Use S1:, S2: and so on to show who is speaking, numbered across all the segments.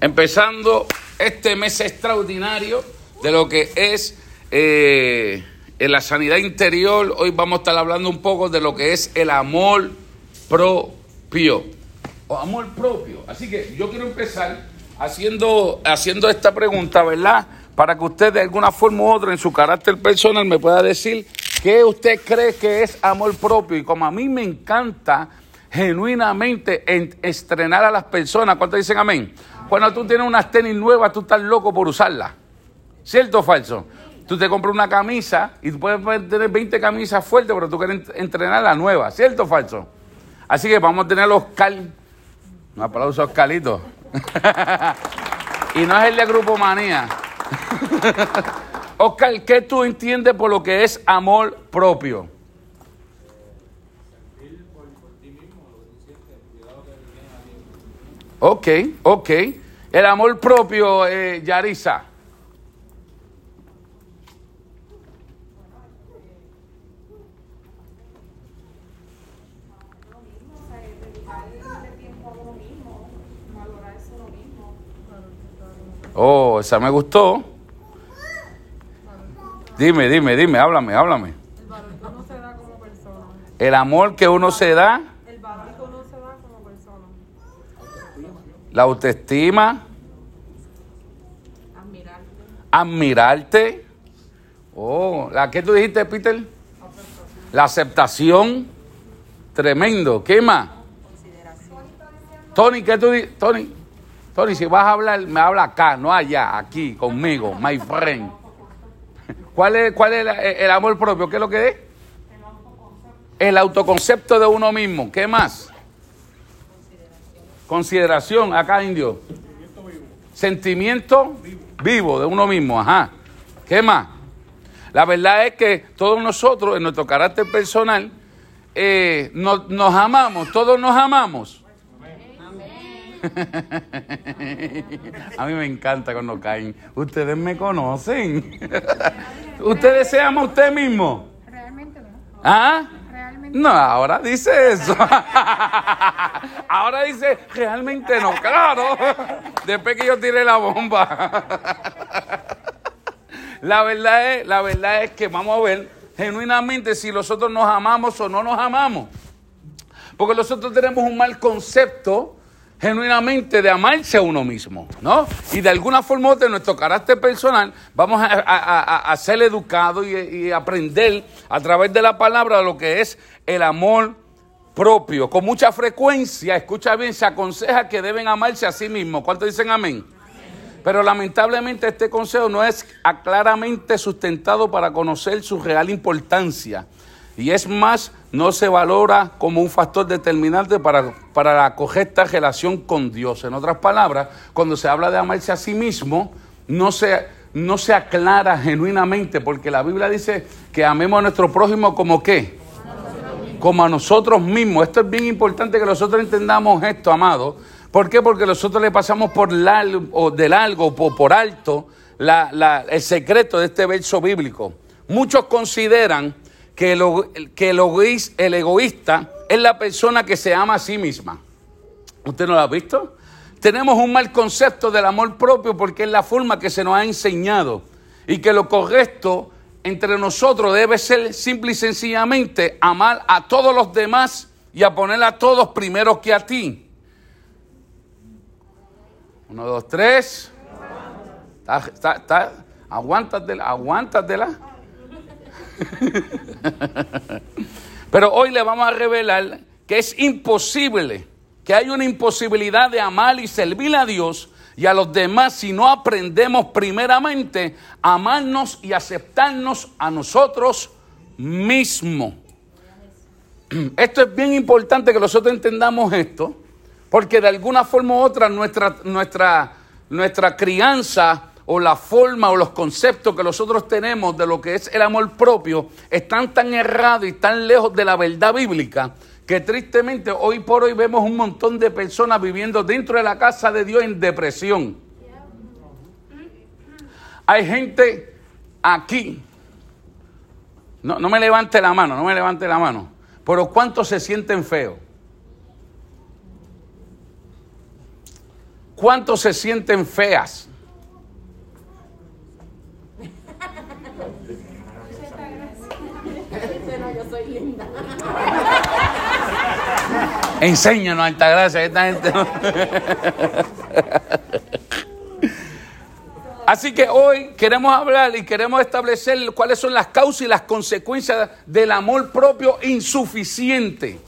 S1: empezando este mes extraordinario de lo que es eh, en la sanidad interior. Hoy vamos a estar hablando un poco de lo que es el amor propio. O amor propio. Así que yo quiero empezar haciendo, haciendo esta pregunta, ¿verdad? Para que usted de alguna forma u otra en su carácter personal me pueda decir qué usted cree que es amor propio. Y como a mí me encanta genuinamente estrenar a las personas, ¿cuántos dicen amén? Cuando tú tienes unas tenis nuevas, tú estás loco por usarlas. ¿Cierto o falso? Tú te compras una camisa y tú puedes tener 20 camisas fuertes, pero tú quieres entrenar la nueva. ¿Cierto o falso? Así que vamos a tener los cal... Un aplauso a Oscarito. y no es el de Grupo Manía. Oscar, ¿qué tú entiendes por lo que es amor propio? Ok, ok. El amor propio, eh, Yarisa. Oh, esa me gustó. Dime, dime, dime, háblame, háblame. El valor que uno se da como persona. El amor que uno se da. El valor que uno se da como persona. La autoestima. Admirarte. Admirarte. Oh, ¿la que tú dijiste, Peter? La aceptación. Tremendo. ¿Qué más? Tony, ¿qué tú dices? Tony. Tony, si vas a hablar, me habla acá, no allá, aquí, conmigo, my friend. ¿Cuál es, cuál es el, amor propio? ¿Qué es lo que es? El autoconcepto de uno mismo. ¿Qué más? Consideración, acá indio. Sentimiento vivo. de uno mismo, ajá. ¿Qué más? La verdad es que todos nosotros, en nuestro carácter personal, eh, nos amamos, todos nos amamos. A mí me encanta cuando caen. Ustedes me conocen. ¿Ustedes se aman usted mismo? Realmente no. ¿Ah? No, ahora dice eso. ahora dice, realmente no, claro. Después que yo tiré la bomba. la verdad es, la verdad es que vamos a ver genuinamente si nosotros nos amamos o no nos amamos. Porque nosotros tenemos un mal concepto genuinamente de amarse a uno mismo, ¿no? Y de alguna forma de nuestro carácter personal vamos a, ser educados y, aprender a través de la palabra lo que es el amor propio. Con mucha frecuencia, escucha bien, se aconseja que deben amarse a sí mismos. ¿Cuántos dicen amén? Pero lamentablemente este consejo no es claramente sustentado para conocer su real importancia. Y es más no se valora como un factor determinante para, para la correcta relación con Dios. En otras palabras, cuando se habla de amarse a sí mismo, no se, no se aclara genuinamente, porque la Biblia dice que amemos a nuestro prójimo como qué? Como a nosotros mismos. Esto es bien importante que nosotros entendamos esto, amado. ¿Por qué? Porque nosotros le pasamos por largo, o de largo o por alto el secreto de este verso bíblico. Muchos consideran que, el, que el, egoísta es la persona que se ama a sí misma. ¿Usted no lo ha visto? Tenemos un mal concepto del amor propio porque es la forma que se nos ha enseñado y que lo correcto entre nosotros debe ser simple y sencillamente amar a todos los demás y a poner a todos primero que a ti. Uno, dos, tres. Está, está, aguántatela, aguántatela. Pero hoy le vamos a revelar que es imposible, que hay una imposibilidad de amar y servir a Dios y a los demás si no aprendemos primeramente a amarnos y aceptarnos a nosotros mismos. Esto es bien importante que nosotros entendamos esto, porque de alguna forma u otra nuestra, nuestra, nuestra crianza o la forma o los conceptos que nosotros tenemos de lo que es el amor propio están tan errados y tan lejos de la verdad bíblica que tristemente hoy por hoy vemos un montón de personas viviendo dentro de la casa de Dios en depresión. Hay gente aquí, no, no me levante la mano, no me levante la mano, pero ¿cuántos se sienten feos? ¿cuántos se sienten feas? Enséñanos, Altagracia, esta gente. Así que hoy queremos hablar y queremos establecer cuáles son las causas y las consecuencias del amor propio insuficiente.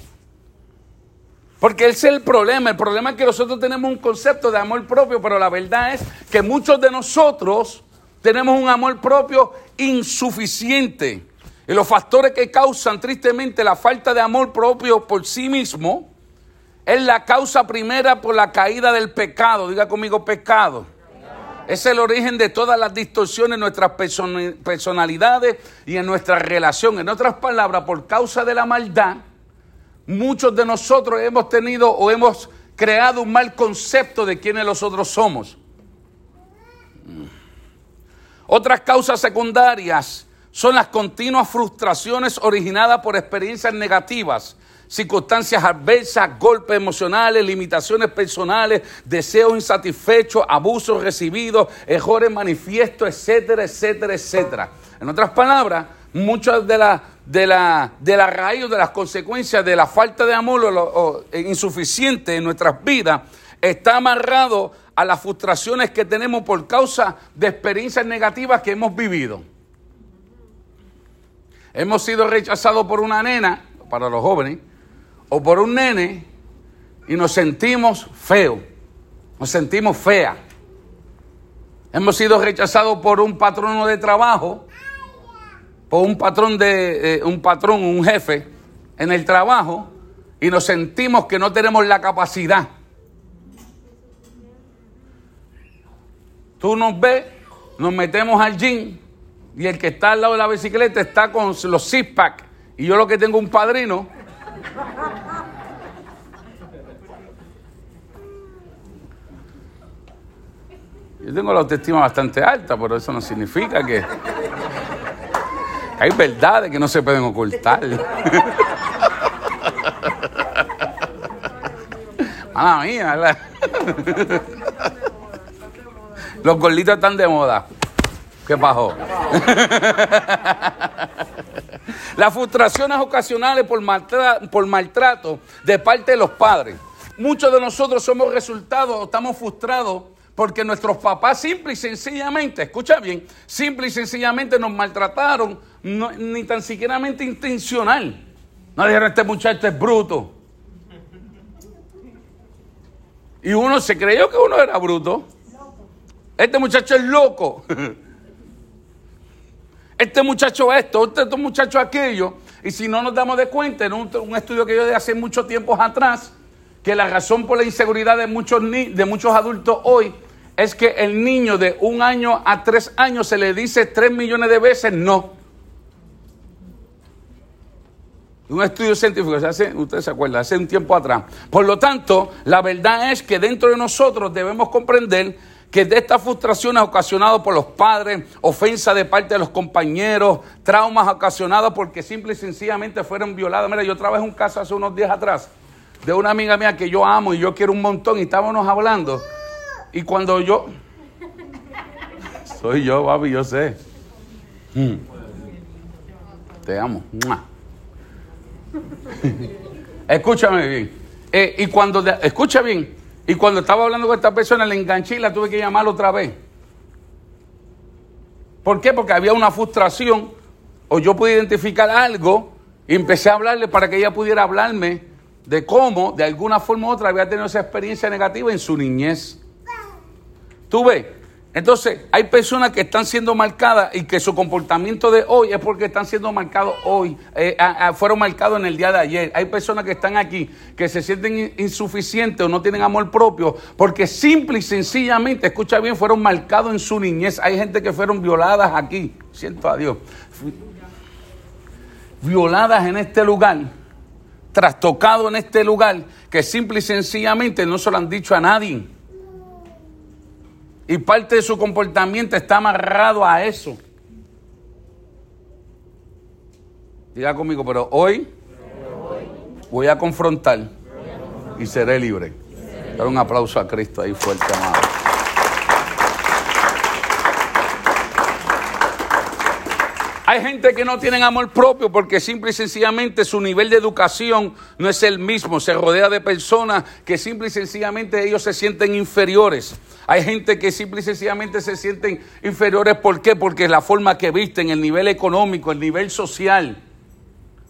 S1: Porque ese es el problema. El problema es que nosotros tenemos un concepto de amor propio, pero la verdad es que muchos de nosotros tenemos un amor propio insuficiente. Y los factores que causan tristemente la falta de amor propio por sí mismo es la causa primera por la caída del pecado. Diga conmigo pecado. Es el origen de todas las distorsiones en nuestras personalidades y en nuestra relación. En otras palabras, por causa de la maldad, muchos de nosotros hemos tenido o hemos creado un mal concepto de quiénes nosotros somos. Otras causas secundarias son las continuas frustraciones originadas por experiencias negativas circunstancias adversas, golpes emocionales, limitaciones personales, deseos insatisfechos, abusos recibidos, errores manifiestos, etcétera, etcétera, etcétera. En otras palabras, muchas de la, de la, de la raíz o de las consecuencias de la falta de amor o, insuficiente en nuestras vidas está amarrado a las frustraciones que tenemos por causa de experiencias negativas que hemos vivido. Hemos sido rechazados por una nena, para los jóvenes, o por un nene y nos sentimos feos, nos sentimos fea. Hemos sido rechazados por un patrono de trabajo, por un patrón de eh, un patrón, un jefe en el trabajo y nos sentimos que no tenemos la capacidad. Tú nos ves, nos metemos al gym y el que está al lado de la bicicleta está con los six pack y yo lo que tengo un padrino yo tengo la autoestima bastante alta, pero eso no significa que hay verdades que no se pueden ocultar. Mala mía, Los gorditos están de moda. ¿Qué pasó? Las frustraciones ocasionales por maltrato, por maltrato de parte de los padres. Muchos de nosotros somos resultados, estamos frustrados porque nuestros papás simple y sencillamente, escucha bien, simple y sencillamente nos maltrataron, ni tan siquiera intencional. No dijeron, este muchacho es bruto. Y uno se creyó que uno era bruto. Este muchacho es loco. este muchacho esto, este, muchacho aquello. Y si no nos damos de cuenta, en un, estudio que yo de hace muchos tiempos atrás, que la razón por la inseguridad de muchos, de muchos adultos hoy es que el niño de un año a tres años se le dice tres millones de veces no. Un estudio científico, hace, usted se acuerda, hace un tiempo atrás. Por lo tanto, la verdad es que dentro de nosotros debemos comprender que de estas frustraciones ocasionadas por los padres, ofensa de parte de los compañeros, traumas ocasionados porque simple y sencillamente fueron violados. Mira, yo trabajé un caso hace unos días atrás de una amiga mía que yo amo y yo quiero un montón y estábamos hablando. Y cuando yo... Soy yo, papi, yo sé. Hmm. Te amo. Escúchame bien. Eh, y cuando... escucha bien. Y cuando estaba hablando con esta persona, le enganché y la tuve que llamar otra vez. ¿Por qué? Porque había una frustración o yo pude identificar algo y empecé a hablarle para que ella pudiera hablarme de cómo, de alguna forma u otra, había tenido esa experiencia negativa en su niñez. ¿Tú ves? Entonces, hay personas que están siendo marcadas y que su comportamiento de hoy es porque están siendo marcados hoy, eh, fueron marcados en el día de ayer. Hay personas que están aquí que se sienten insuficientes o no tienen amor propio porque simple y sencillamente, escucha bien, fueron marcados en su niñez. Hay gente que fueron violadas aquí, siento a Dios, violadas en este lugar, trastocado en este lugar, que simple y sencillamente no se lo han dicho a nadie y parte de su comportamiento está amarrado a eso. Diga conmigo, pero hoy voy a confrontar y seré libre. Dar un aplauso a Cristo ahí fuerte, amado. Hay gente que no tienen amor propio porque simple y sencillamente su nivel de educación no es el mismo. Se rodea de personas que simple y sencillamente ellos se sienten inferiores. Hay gente que simple y sencillamente se sienten inferiores. ¿Por qué? Porque es la forma que visten, el nivel económico, el nivel social.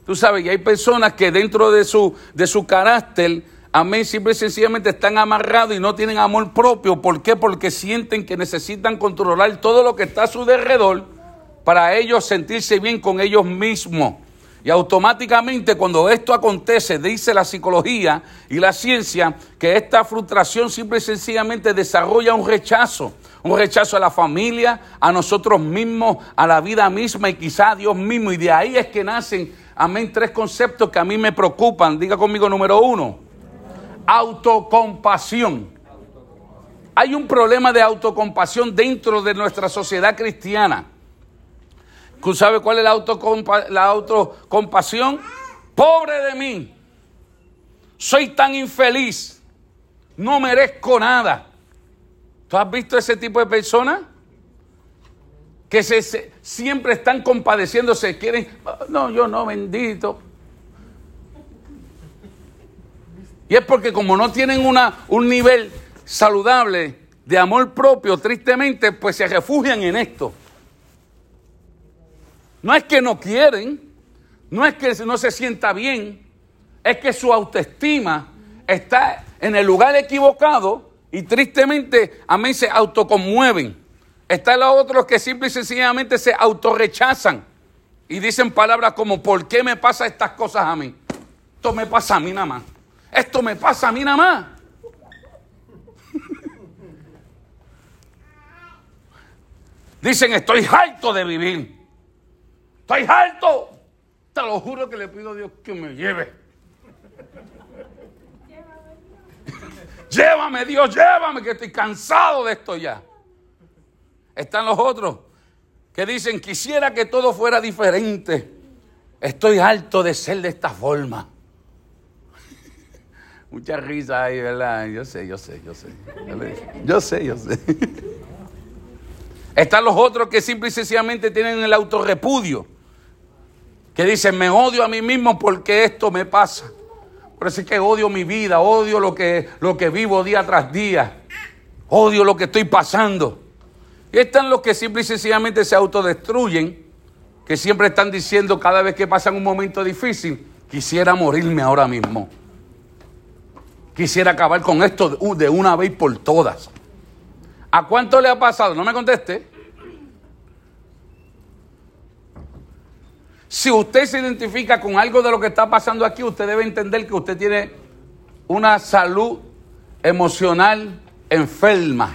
S1: Tú sabes, y hay personas que dentro de su, de su carácter, amén, simple y sencillamente están amarrados y no tienen amor propio. ¿Por qué? Porque sienten que necesitan controlar todo lo que está a su alrededor para ellos sentirse bien con ellos mismos. Y automáticamente cuando esto acontece, dice la psicología y la ciencia, que esta frustración simple y sencillamente desarrolla un rechazo. Un rechazo a la familia, a nosotros mismos, a la vida misma y quizá a Dios mismo. Y de ahí es que nacen, amén, tres conceptos que a mí me preocupan. Diga conmigo número uno. Autocompasión. Hay un problema de autocompasión dentro de nuestra sociedad cristiana. ¿Tú sabes cuál es la, autocompa la autocompasión? Pobre de mí. Soy tan infeliz. No merezco nada. ¿Tú has visto ese tipo de personas? Que se, siempre están compadeciéndose, quieren, no, yo no, bendito. Y es porque como no tienen una, un nivel saludable de amor propio, tristemente, pues se refugian en esto. No es que no quieren, no es que no se sienta bien, es que su autoestima está en el lugar equivocado y tristemente a mí se autoconmueven. Están los otros que simple y sencillamente se autorrechazan y dicen palabras como ¿por qué me pasa estas cosas a mí? Esto me pasa a mí nada más. Esto me pasa a mí nada más. Dicen estoy harto de vivir. Estoy alto. Te lo juro que le pido a Dios que me lleve. llévame Dios, llévame, que estoy cansado de esto ya. Están los otros que dicen, quisiera que todo fuera diferente. Estoy alto de ser de esta forma. Mucha risa ahí, ¿verdad? Yo sé, yo sé, yo sé. Yo sé, yo sé. Están los otros que simple y sencillamente tienen el autorrepudio que dicen, me odio a mí mismo porque esto me pasa. Por eso es que odio mi vida, odio lo que, lo que vivo día tras día, odio lo que estoy pasando. Y están los que simple y sencillamente se autodestruyen, que siempre están diciendo cada vez que pasan un momento difícil, quisiera morirme ahora mismo. Quisiera acabar con esto de una vez por todas. ¿A cuánto le ha pasado? No me conteste. Si usted se identifica con algo de lo que está pasando aquí, usted debe entender que usted tiene una salud emocional enferma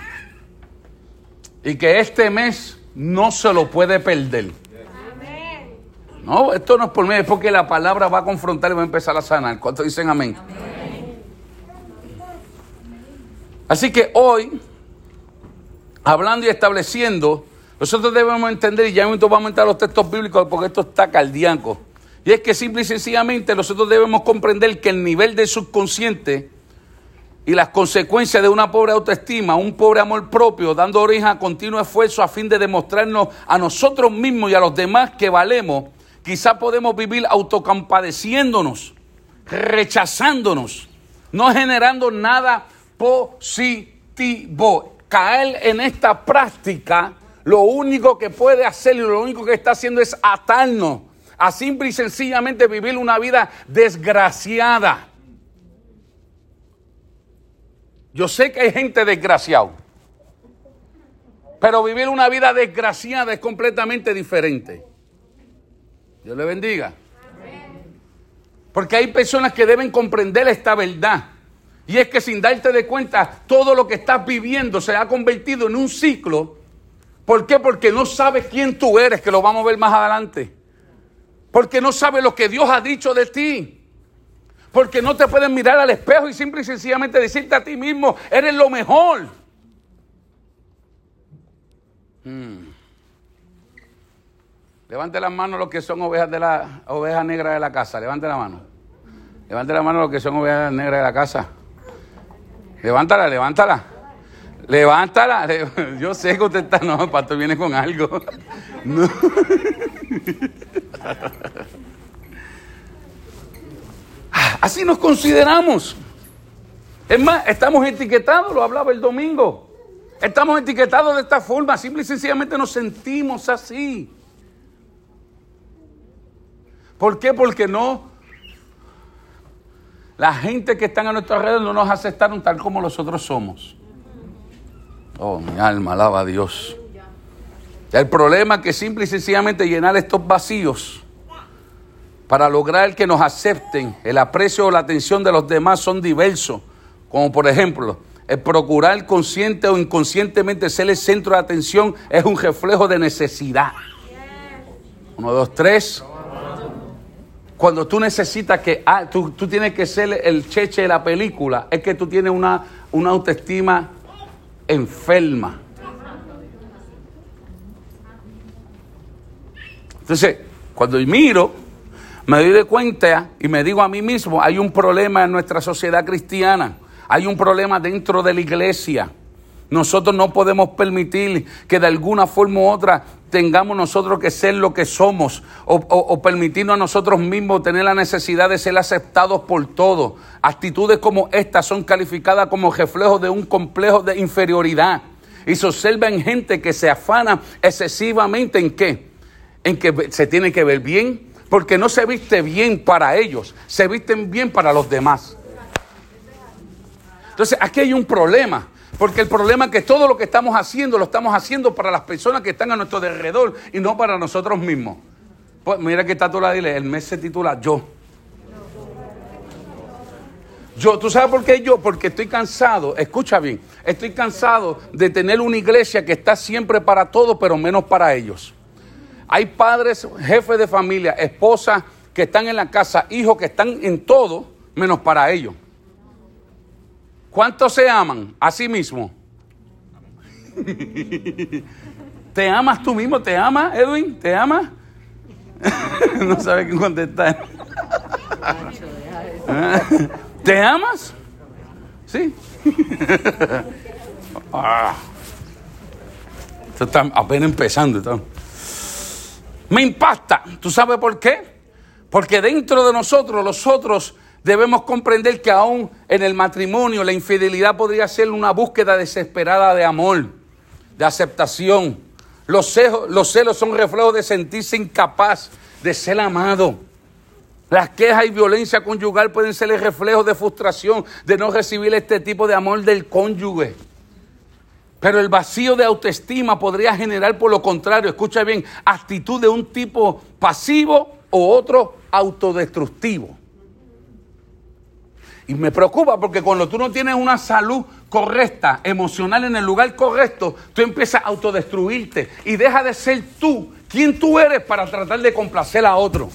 S1: y que este mes no se lo puede perder. No, esto no es por mí, es porque la palabra va a confrontar y va a empezar a sanar. ¿Cuántos dicen amén? Así que hoy, hablando y estableciendo nosotros debemos entender, y ya vamos a aumentar los textos bíblicos porque esto está cardíaco. Y es que simple y sencillamente nosotros debemos comprender que el nivel del subconsciente y las consecuencias de una pobre autoestima, un pobre amor propio, dando origen a continuo esfuerzo a fin de demostrarnos a nosotros mismos y a los demás que valemos, quizá podemos vivir autocompadeciéndonos, rechazándonos, no generando nada positivo. Caer en esta práctica lo único que puede hacer y lo único que está haciendo es atarnos a simple y sencillamente vivir una vida desgraciada. Yo sé que hay gente desgraciada, pero vivir una vida desgraciada es completamente diferente. Dios le bendiga. Porque hay personas que deben comprender esta verdad. Y es que sin darte de cuenta, todo lo que estás viviendo se ha convertido en un ciclo ¿Por qué? Porque no sabes quién tú eres, que lo vamos a ver más adelante. Porque no sabes lo que Dios ha dicho de ti. Porque no te puedes mirar al espejo y simple y sencillamente decirte a ti mismo, eres lo mejor. Hmm. Levante las manos los que son ovejas de la ovejas negras de la casa. Levante la mano. Levante la mano los que son ovejas negras de la casa. Levántala, levántala. Levántala. Yo sé que usted está. No, pastor viene con algo. No. Así nos consideramos. Es más, estamos etiquetados, lo hablaba el domingo. Estamos etiquetados de esta forma, simple y sencillamente nos sentimos así. ¿Por qué? Porque no. La gente que está a nuestro alrededor no nos aceptaron tal como nosotros somos. Oh, mi alma, alaba a Dios. El problema es que simple y sencillamente llenar estos vacíos para lograr que nos acepten, el aprecio o la atención de los demás son diversos, como por ejemplo, el procurar consciente o inconscientemente ser el centro de atención es un reflejo de necesidad. Uno, dos, tres. Cuando tú necesitas que, ah, tú, tienes que ser el cheche de la película, es que tú tienes una, una autoestima enferma. Entonces, cuando miro me doy de cuenta y me digo a mí mismo, hay un problema en nuestra sociedad cristiana, hay un problema dentro de la iglesia. Nosotros no podemos permitir que de alguna forma u otra tengamos nosotros que ser lo que somos o, permitirnos a nosotros mismos tener la necesidad de ser aceptados por todos. Actitudes como estas son calificadas como reflejos de un complejo de inferioridad y se observa en gente que se afana excesivamente en qué? En que se tiene que ver bien, porque no se viste bien para ellos, se visten bien para los demás. Entonces, aquí hay un problema, porque el problema es que todo lo que estamos haciendo lo estamos haciendo para las personas que están a nuestro alrededor y no para nosotros mismos. Pues mira que está tú la dile, el mes se titula Yo. Yo, ¿tú sabes por qué yo? Porque estoy cansado, escucha bien, estoy cansado de tener una iglesia que está siempre para todos, pero menos para ellos. Hay padres, jefes de familia, esposas que están en la casa, hijos que están en todo, menos para ellos. ¿Cuántos se aman a sí mismo? ¿Te amas tú mismo? ¿Te amas, Edwin? ¿Te amas? no sabe qué contestar. ¿Te amas? Sí. ah. Esto está apenas empezando. Me impacta. ¿Tú sabes por qué? Porque dentro de nosotros, los otros, debemos comprender que aún en el matrimonio la infidelidad podría ser una búsqueda desesperada de amor, de aceptación. Los celos, los celos son reflejos de sentirse incapaz de ser amado. Las quejas y violencia conyugal pueden ser el reflejo de frustración de no recibir este tipo de amor del cónyuge. Pero el vacío de autoestima podría generar, por lo contrario, escucha bien, actitud de un tipo pasivo o otro autodestructivo. Y me preocupa porque cuando tú no tienes una salud correcta, emocional en el lugar correcto, tú empiezas a autodestruirte y deja de ser tú quien tú eres para tratar de complacer a otro.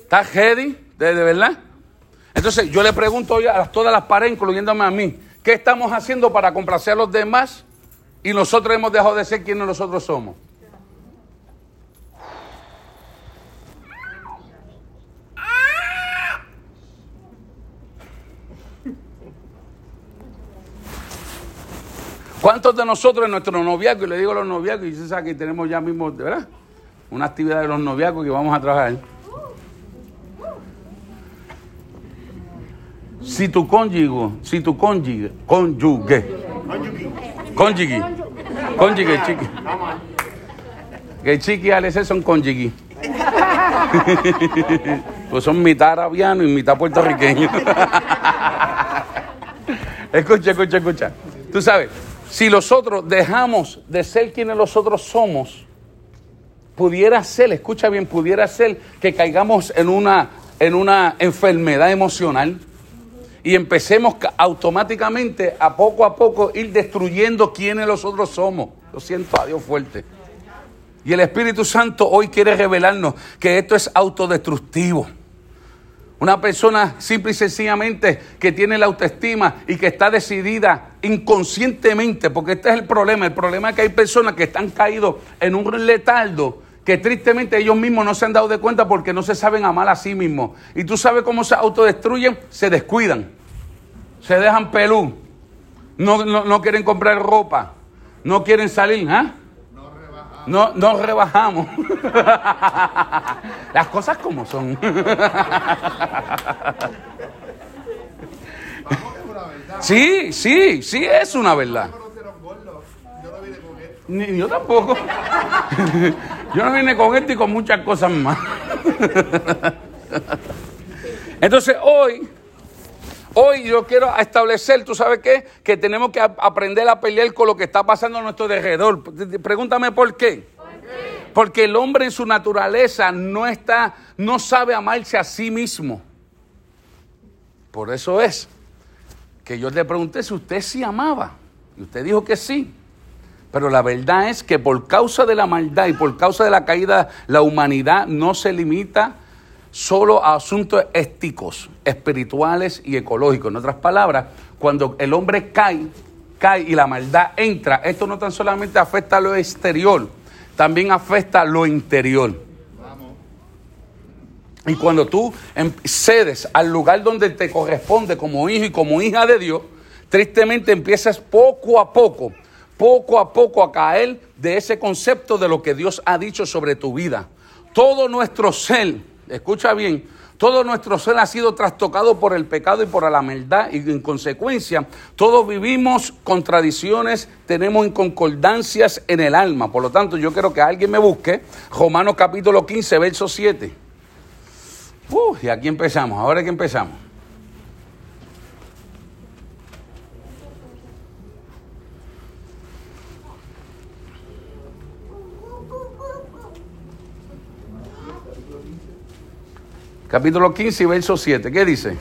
S1: ¿Estás ready? ¿De, verdad? Entonces yo le pregunto hoy a todas las paredes, incluyéndome a mí, ¿Qué estamos haciendo para complacer a los demás? Y nosotros hemos dejado de ser quienes nosotros somos. ¿Cuántos de nosotros en nuestro noviazgo, y le digo los noviazgos, y se sabe que tenemos ya mismo, ¿verdad? Una actividad de los noviazgos que vamos a trabajar. Si tu cónyuge, si tu cónyuge, cónyuge, cónyuge, cónyuge, chiqui. Que chiqui y Alex son cónyuge. pues son mitad arabiano y mitad puertorriqueño. escucha, escucha, escucha. Tú sabes, si nosotros dejamos de ser quienes nosotros somos, pudiera ser, escucha bien, pudiera ser que caigamos en una, en una enfermedad emocional y empecemos automáticamente a poco a poco ir destruyendo quienes nosotros somos. Lo siento a Dios fuerte. Y el Espíritu Santo hoy quiere revelarnos que esto es autodestructivo. Una persona simple y sencillamente que tiene la autoestima y que está decidida inconscientemente, porque este es el problema. El problema es que hay personas que están caídos en un letardo que tristemente ellos mismos no se han dado de cuenta porque no se saben amar a sí mismos. Y tú sabes cómo se autodestruyen, se descuidan, se dejan pelú, no, no, no quieren comprar ropa, no quieren salir, ¿ah? No, no rebajamos. Las cosas como son. Sí, sí, sí es una verdad. Ni yo tampoco. yo no vine con esto y con muchas cosas más. Entonces hoy, hoy yo quiero establecer, ¿tú sabes qué? Que tenemos que aprender a pelear con lo que está pasando a nuestro alrededor. Pregúntame por qué. Porque el hombre en su naturaleza no está, no sabe amarse a sí mismo. Por eso es que yo le pregunté si usted sí amaba. Y usted dijo que sí. Pero la verdad es que por causa de la maldad y por causa de la caída, la humanidad no se limita solo a asuntos éticos, espirituales y ecológicos. En otras palabras, cuando el hombre cae, cae y la maldad entra, esto no tan solamente afecta a lo exterior, también afecta a lo interior. Y cuando tú em, cedes al lugar donde te corresponde como hijo y como hija de Dios, tristemente empiezas poco a poco, poco a poco a caer de ese concepto de lo que Dios ha dicho sobre tu vida. Todo nuestro ser, escucha bien, todo nuestro ser ha sido trastocado por el pecado y por la maldad y en consecuencia todos vivimos contradicciones, tenemos inconcordancias en el alma. Por lo tanto, yo quiero que alguien me busque Romanos capítulo 15, verso 7. Uh, y aquí empezamos, ahora que empezamos. Capítulo 15, verso 7. ¿Qué dice?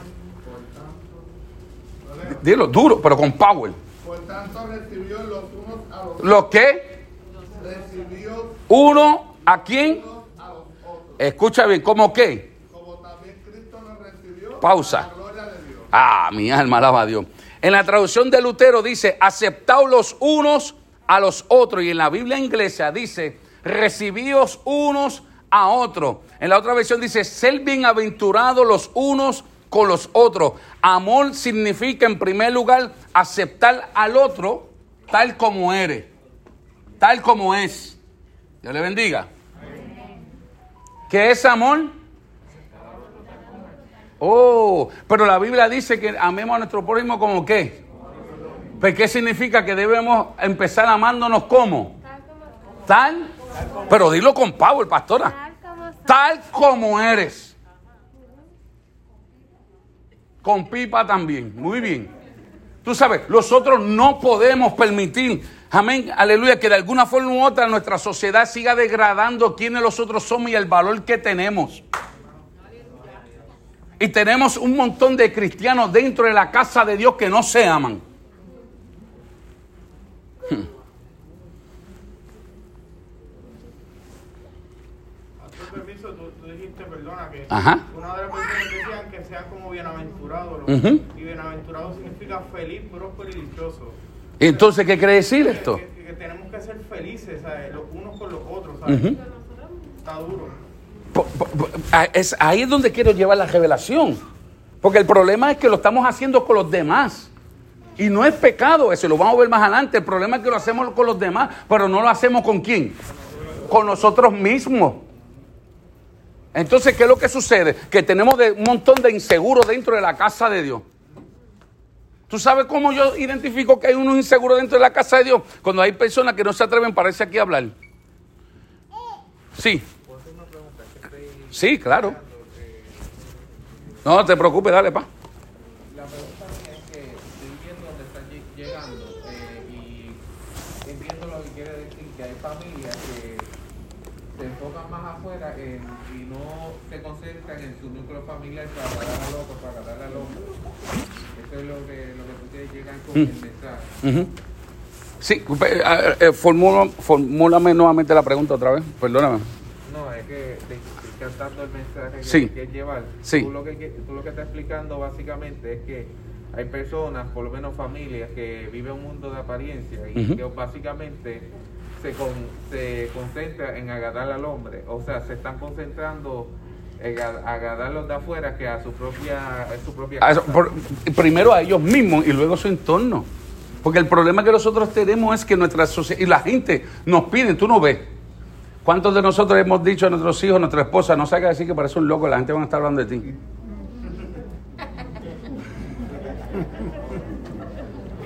S1: Dilo duro, pero con power. Por tanto recibió los unos a los ¿Los qué? Recibió uno a quién? A los Escucha bien, ¿cómo qué? Como también Cristo nos recibió. Pausa. Ah, mi alma alaba a Dios. En la traducción de Lutero dice, aceptaos los unos a los otros. Y en la Biblia inglesa dice, recibíos unos a otros. En la otra versión dice, ser bienaventurados los unos con los otros. Amor significa, en primer lugar, aceptar al otro tal como eres, tal como es. Dios le bendiga. ¿Qué es amor? Oh, pero la Biblia dice que amemos a nuestro prójimo como qué. Pues, ¿qué significa? Que debemos empezar amándonos como. Tal. Pero dilo con power, pastora tal como eres. Con pipa también, muy bien. Tú sabes, nosotros no podemos permitir, amén, aleluya, que de alguna forma u otra nuestra sociedad siga degradando quiénes nosotros somos y el valor que tenemos. Y tenemos un montón de cristianos dentro de la casa de Dios que no se aman.
S2: Ajá. Una de las personas decían que sean como bienaventurados. Y bienaventurado significa feliz, próspero y dichoso.
S1: Entonces, ¿qué quiere decir esto?
S2: Que, tenemos que ser felices, los unos con los otros. Está duro.
S1: Es, ahí es donde quiero llevar la revelación. Porque el problema es que lo estamos haciendo con los demás. Y no es pecado eso, lo vamos a ver más adelante. El problema es que lo hacemos con los demás, pero no lo hacemos con quién? Con nosotros mismos. Entonces, ¿qué es lo que sucede? Que tenemos un montón de inseguros dentro de la casa de Dios. ¿Tú sabes cómo yo identifico que hay unos inseguros dentro de la casa de Dios? Cuando hay personas que no se atreven para irse aquí a hablar. Sí. Sí, claro. No te preocupes, dale, pa. La pregunta es que estoy viendo dónde están llegando eh, y entiendo lo que quiere decir que hay familias que se enfocan más afuera en se concentran en su núcleo familiar para agarrar a loco, para agarrar a loco. Eso es lo que, lo que ustedes llegan con el mensaje. Sí, eh, eh, formúlame nuevamente la pregunta otra vez, perdóname.
S2: No, es que cantando el mensaje que sí. quieres llevar. Sí. Tú, lo que, tú lo que estás explicando básicamente es que hay personas, por lo menos familias, que viven un mundo de apariencia y que básicamente
S3: se, se concentra en agarrar al hombre. O sea, se están concentrando en agarrar los de afuera que a su propia, a su propia
S1: primero a ellos mismos y luego a su entorno. Porque el problema que nosotros tenemos es que nuestra sociedad y la gente nos pide, tú no ves. ¿Cuántos de nosotros hemos dicho a nuestros hijos, a nuestra esposa, no salga decir que parece un loco, la gente va a estar hablando de ti?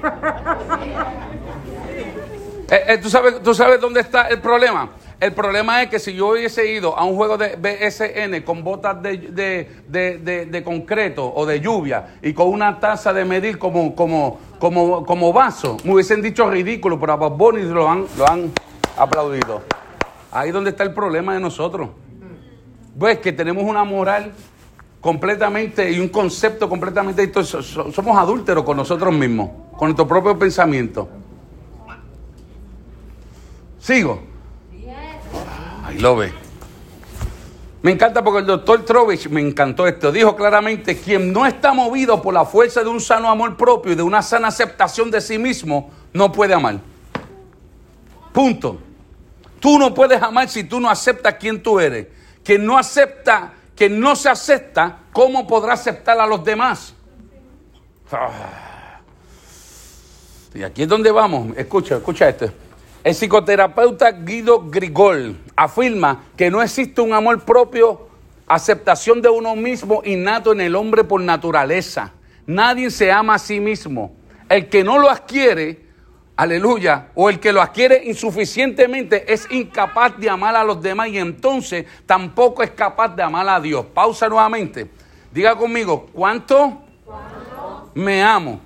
S1: Eh, eh, ¿tú, sabes, ¿Tú sabes dónde está el problema? El problema es que si yo hubiese ido a un juego de BSN con botas de, concreto o de lluvia y con una taza de medir como, como, como, como vaso, me hubiesen dicho ridículo, pero a Bob Bunny lo han, lo han aplaudido. Ahí es donde está el problema de nosotros. Pues que tenemos una moral completamente y un concepto completamente somos adúlteros con nosotros mismos, con nuestro propio pensamiento. Sigo. Ahí lo ve. Me encanta porque el doctor Trovich me encantó esto. Dijo claramente, quien no está movido por la fuerza de un sano amor propio y de una sana aceptación de sí mismo, no puede amar. Punto. Tú no puedes amar si tú no aceptas quién tú eres. Quien no acepta, quien no se acepta, ¿cómo podrá aceptar a los demás? Ah. Y aquí es donde vamos. Escucha, escucha esto. El psicoterapeuta Guido Grigol afirma que no existe un amor propio, aceptación de uno mismo innato en el hombre por naturaleza. Nadie se ama a sí mismo. El que no lo adquiere, aleluya, o el que lo adquiere insuficientemente es incapaz de amar a los demás y entonces tampoco es capaz de amar a Dios. Pausa nuevamente. Diga conmigo, ¿cuánto, Me, amo?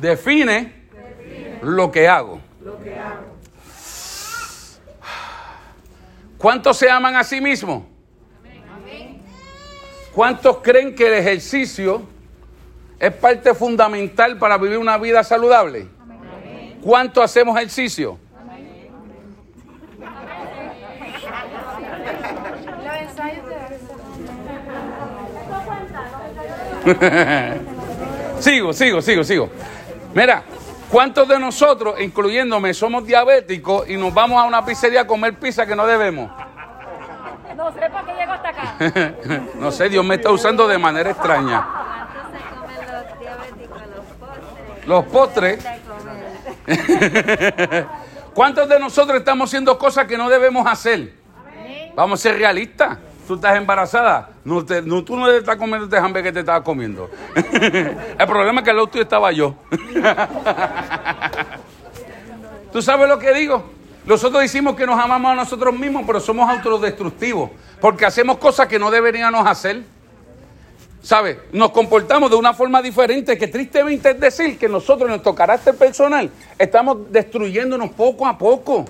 S1: Define, lo que hago. ¿Cuántos se aman a sí mismos? ¿Cuántos creen que el ejercicio es parte fundamental para vivir una vida saludable? ¿Cuántos hacemos ejercicio? sigo, sigo, sigo, sigo. Mira, ¿Cuántos de nosotros, incluyéndome, somos diabéticos y nos vamos a una pizzería a comer pizza que no debemos?
S4: No sé por qué llego hasta acá.
S1: no sé, Dios me está usando de manera extraña. Los postres. Los postres. ¿Cuántos de nosotros estamos haciendo cosas que no debemos hacer? Vamos a ser realistas tú estás embarazada, no, te, no tú no estás comiendo este hambre que te estabas comiendo. El problema es que al lado estaba yo. ¿Tú sabes lo que digo? Nosotros decimos que nos amamos a nosotros mismos, pero somos autodestructivos, porque hacemos cosas que no deberíamos hacer. ¿Sabes? Nos comportamos de una forma diferente, que tristemente es decir que nosotros, nuestro carácter personal, estamos destruyéndonos poco a poco.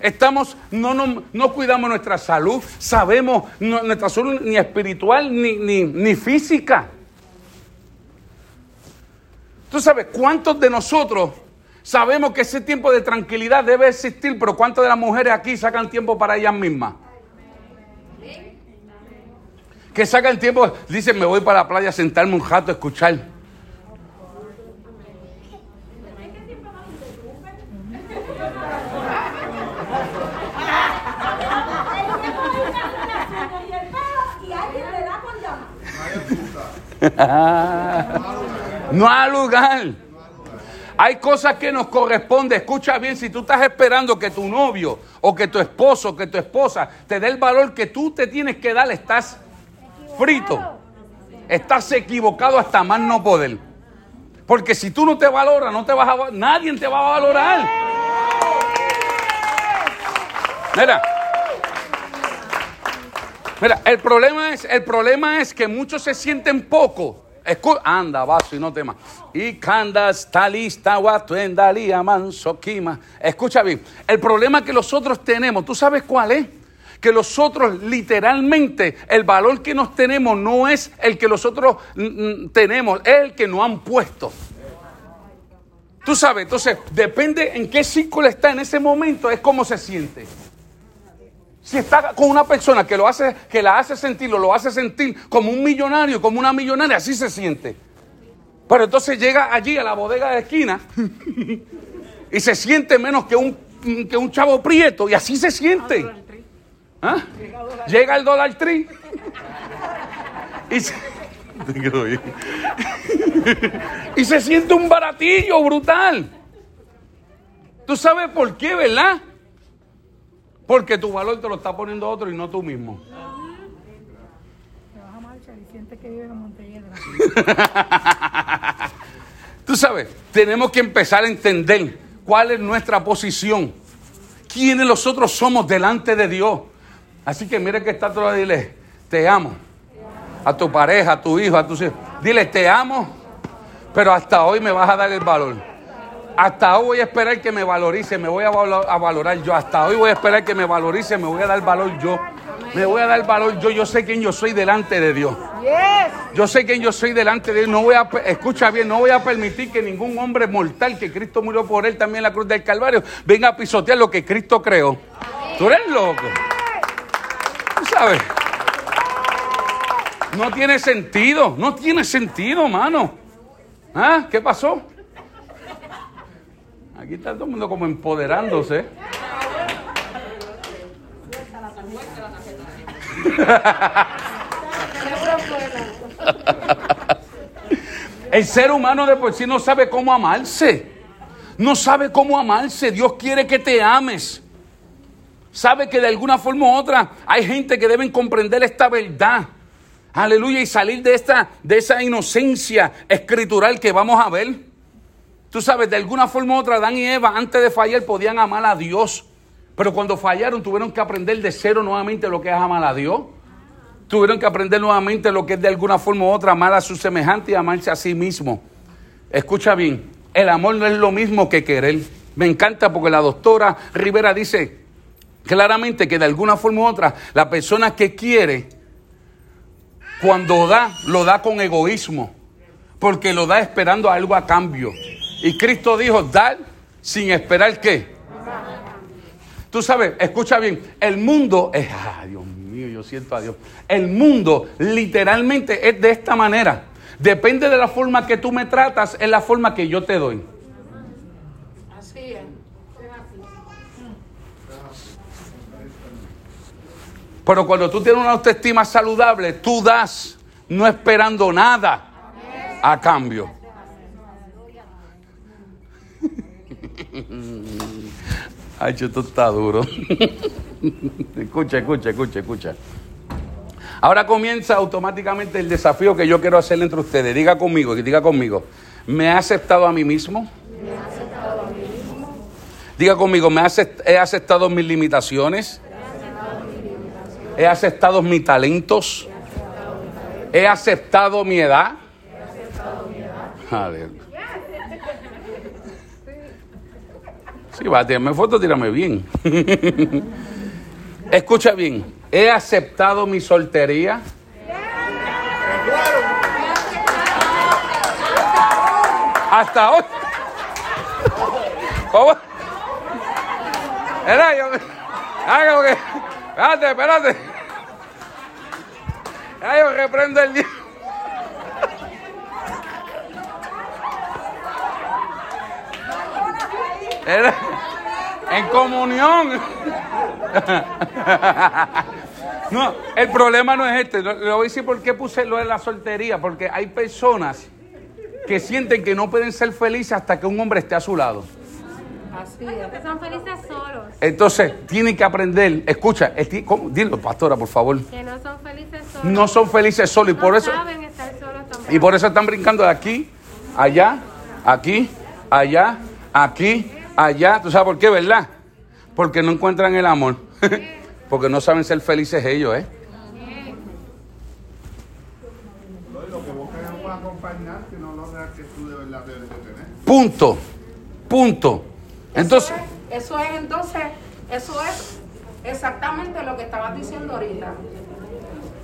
S1: Estamos, no, no, no cuidamos nuestra salud, sabemos nuestra salud ni espiritual ni, ni, ni física. Tú sabes, ¿cuántos de nosotros sabemos que ese tiempo de tranquilidad debe existir, pero cuántas de las mujeres aquí sacan tiempo para ellas mismas? Que sacan tiempo, dicen, me voy para la playa a sentarme un rato a escuchar. no hay lugar. Hay cosas que nos corresponde. Escucha bien, si tú estás esperando que tu novio o que tu esposo que tu esposa te dé el valor que tú te tienes que dar, estás frito. Estás equivocado hasta más no poder. Porque si tú no te valoras, no te vas a nadie te va a valorar. Mira, Mira, el problema es, el problema es que muchos se sienten poco. anda, vaso y no temas. Y candas está lista, manso. Escucha bien. El problema que nosotros tenemos, ¿tú sabes cuál es? Que nosotros literalmente, el valor que nos tenemos no es el que nosotros mm, mm, tenemos, es el que nos han puesto. Tú sabes, entonces, depende en qué círculo está en ese momento, es cómo se siente. Si está con una persona que, lo hace, que la hace sentir, lo hace sentir como un millonario, como una millonaria, así se siente. Pero entonces llega allí a la bodega de esquina y se siente menos que un que un chavo prieto y así se siente. ¿Ah? Llega el dólar tree y se, y se siente un baratillo brutal. ¿Tú sabes por qué, verdad? Porque tu valor te lo está poniendo otro y no tú mismo.
S4: Te vas a marchar y sientes que vives en Montelledra.
S1: Tú sabes, tenemos que empezar a entender cuál es nuestra posición, quiénes nosotros somos delante de Dios. Así que mire que está todo, dile, te amo. A tu pareja, a tu hijo, a tus hijos. Dile, te amo, pero hasta hoy me vas a dar el valor. Hasta hoy voy a esperar que me valorice, me voy a, valo- a valorar yo. Hasta hoy voy a esperar que me valorice, me voy a dar valor yo. Me voy a dar valor yo. Yo sé quién yo soy delante de Dios. Yo sé quién yo soy delante de Dios. No voy a, escucha bien, no voy a permitir que ningún hombre mortal que Cristo murió por él también en la cruz del Calvario venga a pisotear lo que Cristo creó. Tú eres loco. Tú sabes. No tiene sentido, no tiene sentido, mano. ¿Ah? ¿Qué pasó? Aquí está todo el mundo como empoderándose. El ser humano de por sí no sabe cómo amarse. No sabe cómo amarse. Dios quiere que te ames. Sabe que de alguna forma u otra hay gente que deben comprender esta verdad. Aleluya. Y salir de, esta, de esa inocencia escritural que vamos a ver. Tú sabes, de alguna forma u otra, Adán y Eva antes de fallar podían amar a Dios. Pero cuando fallaron tuvieron que aprender de cero nuevamente lo que es amar a Dios. Tuvieron que aprender nuevamente lo que es de alguna forma u otra amar a su semejante y amarse a sí mismo. Escucha bien, el amor no es lo mismo que querer. Me encanta porque la doctora Rivera dice claramente que de alguna forma u otra la persona que quiere, cuando da, lo da con egoísmo, porque lo da esperando algo a cambio. Y Cristo dijo, dar sin esperar qué. Tú sabes, escucha bien, el mundo es, ah, Dios mío, yo siento a Dios. El mundo literalmente es de esta manera. Depende de la forma que tú me tratas, es la forma que yo te doy.
S5: Así es.
S1: Pero cuando tú tienes una autoestima saludable, tú das no esperando nada a cambio. Ay, esto está duro. escucha, escucha, escucha, escucha. Ahora comienza automáticamente el desafío que yo quiero hacer entre ustedes. Diga conmigo, diga conmigo. ¿Me he aceptado a mí mismo? Diga conmigo, ¿me he acep- he aceptado mis limitaciones? He aceptado mis talentos. He aceptado mi edad. Aleluya. Sí, va, tírame foto, tírame bien. Escucha bien. He aceptado mi soltería. Hasta hoy. ¿Cómo? Era yo. Que. Espérate, espérate. Yo reprendo el día. En comunión. No, el problema no es este. Lo, lo voy a decir por qué puse lo de la soltería. Porque hay personas que sienten que no pueden ser felices hasta que un hombre esté a su lado.
S5: Así es.
S6: que son felices solos,
S1: Entonces, tienen que aprender. Escucha, ¿cómo? dilo, pastora, por favor.
S6: que no son felices solos.
S1: No son felices solos y
S6: No
S1: por eso
S6: saben estar solos tampoco.
S1: y por eso están brincando de aquí, allá, aquí, allá, aquí, allá. ¿Tú sabes por qué, verdad? Porque no encuentran el amor. Porque no saben ser felices ellos, ¿eh? Punto. Punto. Entonces,
S5: Eso es, eso es entonces, eso es exactamente lo que estabas diciendo ahorita.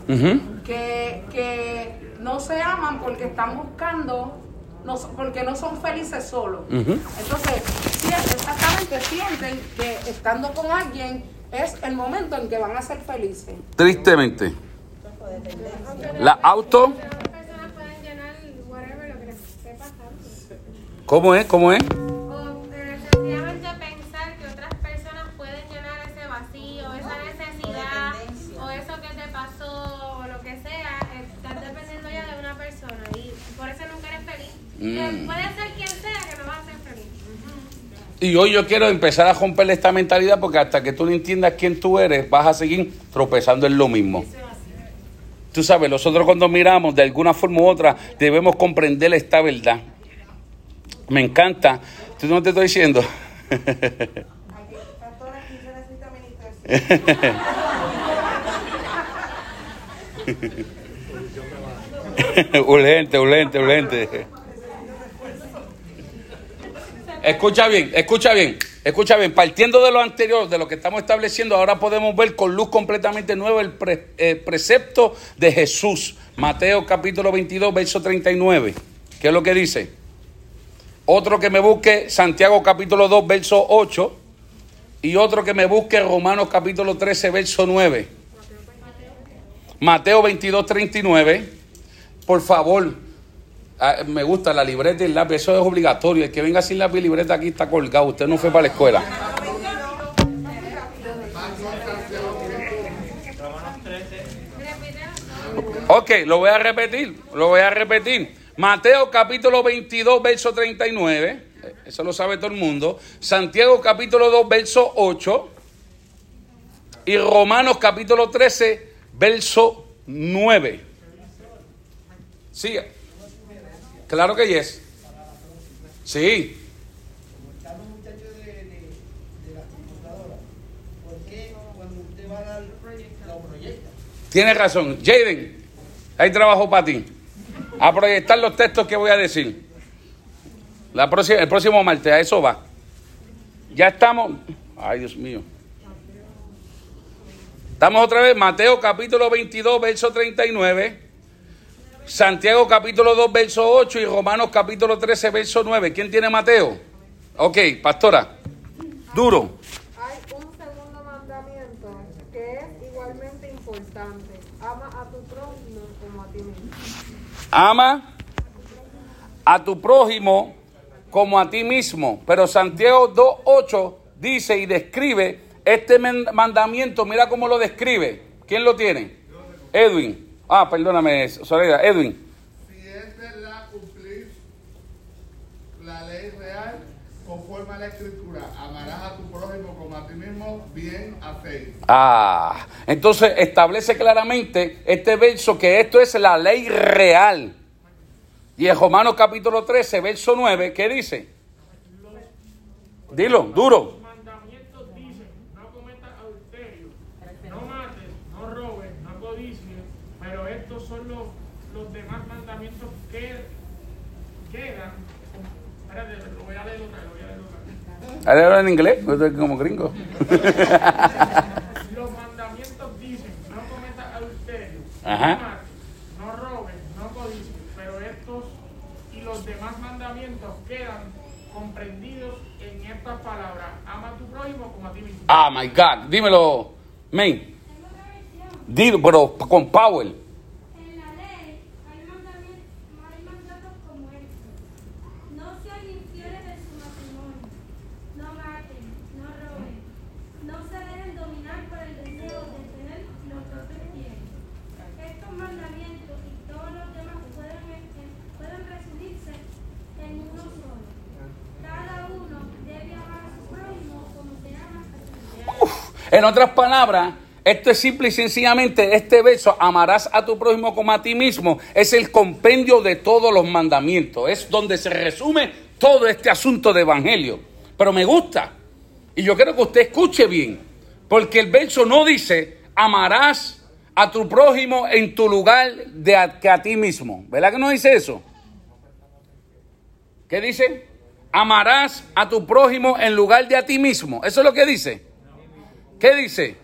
S5: Que, que no se aman porque están buscando, no, so- porque no son felices solos.
S1: ujú.
S5: Entonces, sí, exactamente sienten que estando con alguien es el momento en que van a ser felices.
S1: tristemente. La auto. ¿cómo es? ¿Cómo es? Mm.
S6: Puede ser quien sea que va a ser feliz.
S1: Y hoy yo quiero empezar a romper esta mentalidad porque hasta que tú no entiendas quién tú eres, vas a seguir tropezando en lo mismo. Tú sabes, nosotros cuando miramos de alguna forma u otra debemos comprender esta verdad. Me encanta. ¿Tú no te estoy diciendo? urgente, urgente, urgente. Escucha bien, escucha bien, escucha bien. Partiendo de lo anterior, de lo que estamos estableciendo, ahora podemos ver con luz completamente nueva el, pre- el precepto de Jesús. Mateo capítulo 22, verso 39. ¿Qué es lo que dice? Otro que me busque Santiago capítulo 2, verso 8. Y otro que me busque Romanos capítulo 13, verso 9. Mateo 22, 39. Por favor, me gusta la libreta y el lápiz, eso es obligatorio. El que venga sin lápiz y libreta aquí está colgado. Usted no fue para la escuela. Ok, lo voy a repetir, lo voy a repetir. Mateo capítulo 22, verso 39, eh, eso lo sabe todo el mundo. Santiago capítulo 2, verso 8. Y Romanos capítulo 13, verso 9. Siga. Claro que yes. Sí. Tienes razón. Jaden, hay trabajo para ti. A proyectar los textos que voy a decir. La próxima, el próximo martes, a eso va. Ya estamos. Ay, Dios mío. Estamos otra vez, Mateo capítulo 22, verso 39. Santiago capítulo 2, verso 8 y Romanos capítulo 13, verso 9. ¿Quién tiene Mateo? Ok, pastora. Duro.
S5: Hay un segundo mandamiento que es igualmente importante. Ama a tu prójimo como a ti mismo.
S1: Ama a tu prójimo como a ti mismo. Pero Santiago 2.8 dice y describe este mandamiento. Mira cómo lo describe. ¿Quién lo tiene? Edwin. Ah, perdóname, Soledad. Edwin.
S7: Si es verdad cumplir la ley real conforme a la escritura, amarás a tu prójimo como a ti mismo, bien hacéis.
S1: Ah, entonces establece claramente este verso que esto es la ley real. Y en Romanos capítulo 13, verso 9, ¿qué dice? Dilo, duro.
S2: mandamientos dicen, no cometas adulterio, no mates, no robes, no codicies, pero estos son los, los demás mandamientos que quedan. Espérate, lo voy a leer otra vez, lo voy a leer otra vez.
S1: ¿Ahora habla en inglés? Estoy como gringo.
S2: Los mandamientos dicen, no cometas adulterio,
S1: Ajá.
S2: no robes, no codicies, pero estos y los demás mandamientos quedan comprendidos en estas palabras. Ama a tu prójimo como a ti mismo.
S1: Ah, my God. Dímelo, men. Dilo, pero con power.
S8: En la ley hay mandamientos, hay mandatos como estos. No sean infieles en su matrimonio. No maten, no roben. No se dejen dominar por el deseo de tener lo que otros quieren. Estos mandamientos y todos los demás pueden, pueden resumirse en uno solo. Cada uno debe amar a su prójimo como se ama a sí mismo.
S1: En otras palabras, esto es simple y sencillamente, este verso, amarás a tu prójimo como a ti mismo, es el compendio de todos los mandamientos. Es donde se resume todo este asunto de evangelio. Pero me gusta. Y yo quiero que usted escuche bien. Porque el verso no dice, amarás a tu prójimo en tu lugar de a, que a ti mismo. ¿Verdad que no dice eso? ¿Qué dice? Amarás a tu prójimo en lugar de a ti mismo. Eso es lo que dice. ¿Qué dice?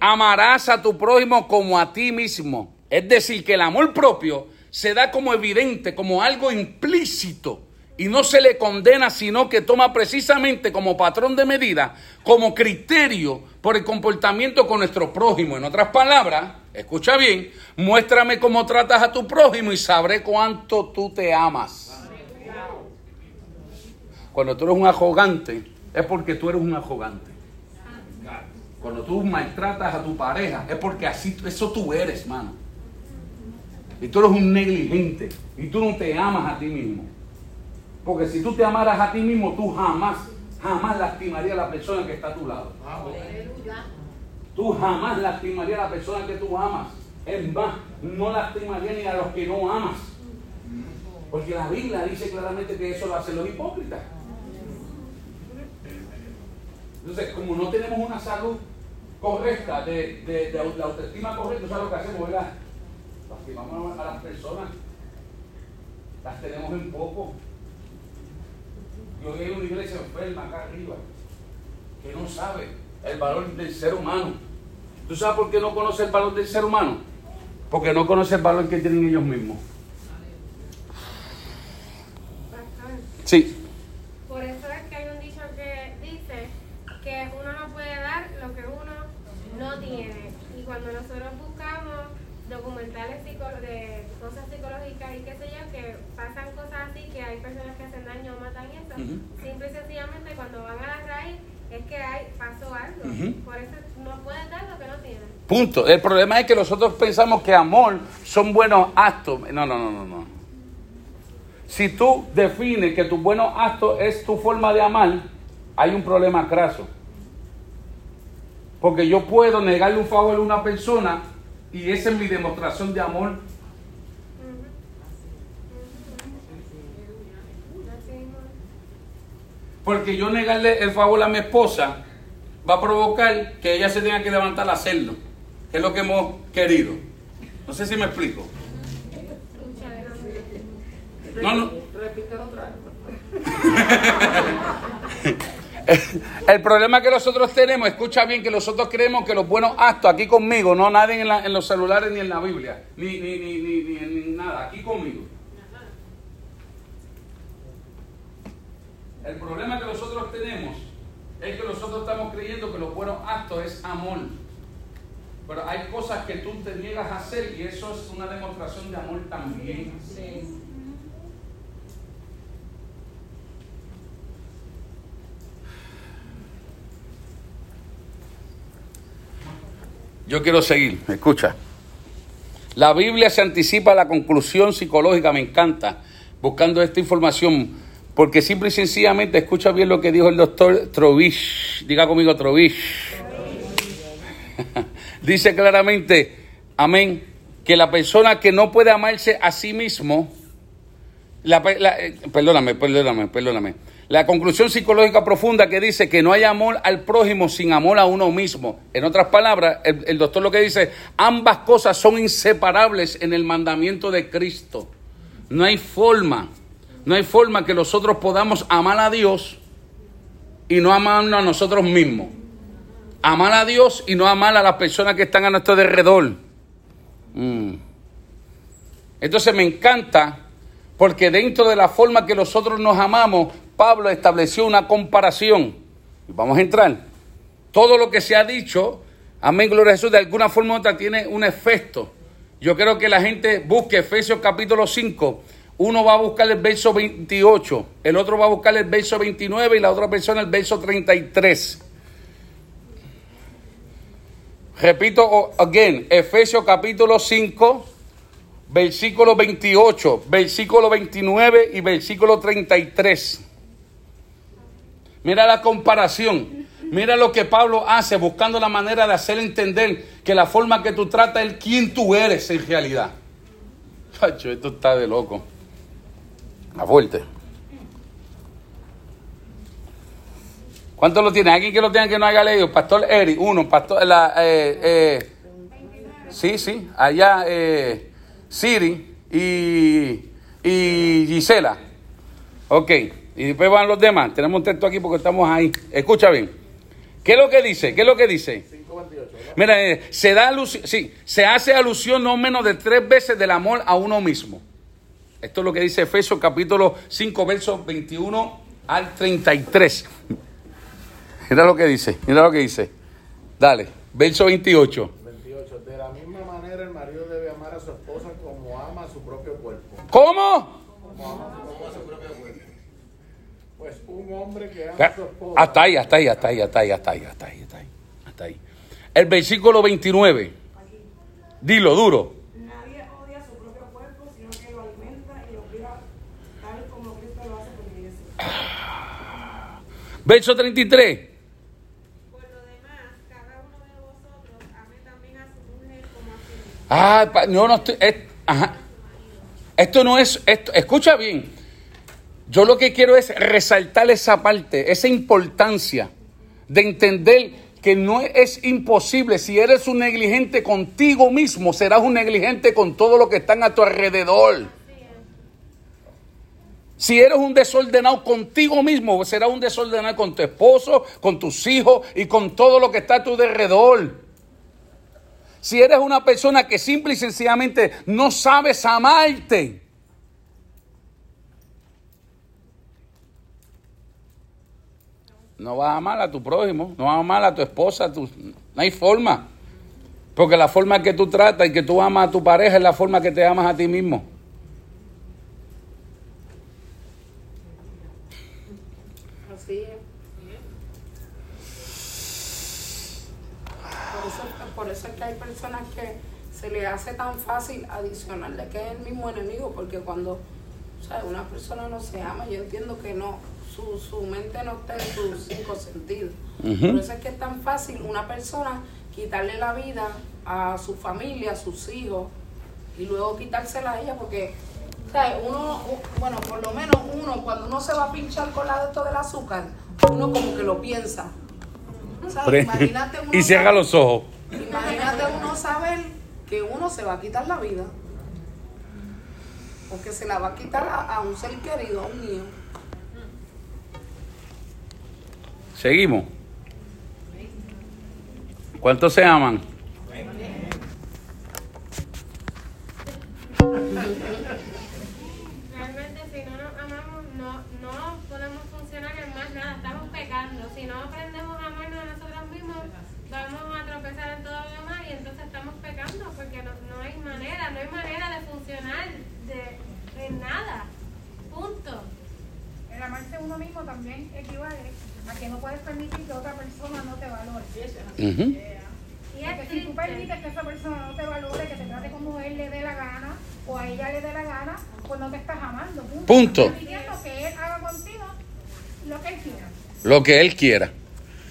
S1: Amarás a tu prójimo como a ti mismo. Es decir, que el amor propio se da como evidente, como algo implícito. Y no se le condena, sino que toma precisamente como patrón de medida, como criterio por el comportamiento con nuestro prójimo. En otras palabras, escucha bien, muéstrame cómo tratas a tu prójimo y sabré cuánto tú te amas. Cuando tú eres un arrogante, es porque tú eres un arrogante. Cuando tú maltratas a tu pareja, es porque así eso tú eres, mano. Y tú eres un negligente. Y tú no te amas a ti mismo. Porque si tú te amaras a ti mismo, tú jamás, jamás lastimarías a la persona que está a tu lado. Tú jamás lastimarías a la persona que tú amas. Es más, no lastimarías ni a los que no amas. Porque la Biblia dice claramente que eso lo hacen los hipócritas. Entonces, como no tenemos una salud correcta, de, de, la autoestima correcta, ¿sabes lo que hacemos? ¿verdad? Lastimamos a las personas. Las tenemos en poco. Yo vi una iglesia enferma acá arriba, que no sabe el valor del ser humano. ¿Tú sabes por qué no conoce el valor del ser humano? Porque no conoce el valor que tienen ellos mismos. Sí.
S6: Por eso es que hay un dicho que dice que uno no puede dar lo que uno no tiene. Y cuando nosotros buscamos documentales de cosas psicológicas y qué sé yo, que pasan cosas así, que hay personas que hacen daño o matan y eso,
S1: Ujú.
S6: simple y sencillamente cuando van a la raíz es que hay, pasó algo. Por eso no pueden dar lo que no tienen.
S1: Punto. El problema es que nosotros pensamos que amor son buenos actos. No, no, no, no, no. Si tú defines que tu buenos actos es tu forma de amar, hay un problema craso. Porque yo puedo negarle un favor a una persona y esa es mi demostración de amor. Porque yo negarle el favor a mi esposa va a provocar que ella se tenga que levantar a hacerlo. Que es lo que hemos querido. No sé si me explico. No, no. El problema que nosotros tenemos, escucha bien, que nosotros creemos que los buenos actos aquí conmigo, no nadie en, la- en los celulares ni en la Biblia, ni, ni, ni, ni, en nada, aquí conmigo. El problema que nosotros tenemos es que nosotros estamos creyendo que los buenos actos es amor. Pero hay cosas que tú te niegas a hacer y eso es una demostración de amor también. Yo quiero seguir, escucha. La Biblia se anticipa a la conclusión psicológica, me encanta, buscando esta información, porque simple y sencillamente, escucha bien lo que dijo el doctor Trovish, diga conmigo Trovish. Dice claramente, amén, que la persona que no puede amarse a sí mismo, la, la- eh, perdóname, perdóname, perdóname. La conclusión psicológica profunda que dice que no hay amor al prójimo sin amor a uno mismo. En otras palabras, el, doctor lo que dice, ambas cosas son inseparables en el mandamiento de Cristo. No hay forma, no hay forma que nosotros podamos amar a Dios y no amarnos a nosotros mismos. Amar a Dios y no amar a las personas que están a nuestro alrededor. Mm. Entonces me encanta porque dentro de la forma que nosotros nos amamos, Pablo estableció una comparación. Vamos a entrar. Todo lo que se ha dicho, amén, gloria a Jesús, de alguna forma u otra tiene un efecto. Yo creo que la gente busque Efesios capítulo 5. Uno va a buscar el verso 28, el otro va a buscar el verso 29 y la otra persona el verso 33. Repito, again, Efesios capítulo 5, versículo 28, versículo 29 y versículo 33. Mira la comparación. Mira lo que Pablo hace buscando la manera de hacer entender que la forma que tú tratas es quién tú eres en realidad. Chacho, esto está de loco. A fuerte. ¿Cuántos lo tienen? ¿Alguien que lo tenga que no haya leído? Pastor Eri, uno. Pastor, la, eh, eh, sí, sí. Allá, eh, Siri y, y Gisela. Ok. Y después van los demás. Tenemos un texto aquí porque estamos ahí. Escucha bien. ¿Qué es lo que dice? ¿Qué es lo que dice? Mira, eh, se da alusión, sí, se hace alusión no menos de tres veces del amor a uno mismo. Esto es lo que dice Efesios capítulo 5, versos 21 al 33. Mira lo que dice, mira lo que dice. Dale, verso 28.
S9: 28. De la misma manera el marido debe amar a su esposa como ama a su propio cuerpo.
S1: ¿Cómo?
S9: hombre que ama.
S1: Hasta ahí, hasta ahí, hasta ahí, hasta ahí, hasta ahí, hasta ahí, hasta ahí. Hasta ahí. El versículo 29. Dilo duro.
S4: Nadie odia su propio
S1: cuerpo, sino
S5: que lo alimenta y lo cuida tal como Cristo lo hace por la iglesia. Ah. Verso
S1: 33. Ah, no, no estoy. Es, ajá. Esto no es. Esto, escucha bien. Yo lo que quiero es resaltar esa parte, esa importancia de entender que no es imposible. Si eres un negligente contigo mismo, serás un negligente con todo lo que están a tu alrededor. Si eres un desordenado contigo mismo, serás un desordenado con tu esposo, con tus hijos y con todo lo que está a tu alrededor. Si eres una persona que simple y sencillamente no sabes amarte, no vas a amar a tu prójimo, no vas a amar a tu esposa, no hay forma. Porque la forma que tú tratas y que tú amas a tu pareja es la forma que te amas a ti mismo.
S10: Así es. Por eso, por eso es que hay personas que se le hace tan fácil adicionarle que es el mismo enemigo, porque cuando o una persona no se ama, yo entiendo que no, su, su mente no está en sus cinco sentidos.
S1: Ujú.
S10: Por eso es que es tan fácil una persona quitarle la vida a su familia, a sus hijos, y luego quitársela a ella, porque o sea, uno, bueno, por lo menos uno, cuando uno se va a pinchar con la de esto del azúcar, uno como que lo piensa.
S1: Pre-
S10: imagínate uno
S1: y cierra los ojos.
S10: Imagínate uno saber que uno se va a quitar la vida. Porque se la va a quitar a, a un ser querido, a un niño.
S1: Seguimos. ¿Cuántos se aman?
S6: Realmente si no nos amamos, no, no podemos funcionar en más nada, estamos pecando. Si no aprendemos a amarnos a nosotros mismos, vamos a tropezar en todo lo demás y entonces estamos pecando porque no, no hay manera, no hay manera de funcionar de, en nada. Punto.
S4: El amarse uno mismo también equivale a que no puedes permitir que otra persona no te valore.
S1: Ujú.
S6: Y
S4: Porque
S6: es
S4: si tú permites que esa persona no te valore, que te trate como él le dé la gana o a ella le dé la gana, pues no te estás amando. Punto.
S1: Punto.
S4: Estás que él haga contigo lo que él quiera,
S1: Lo que él quiera.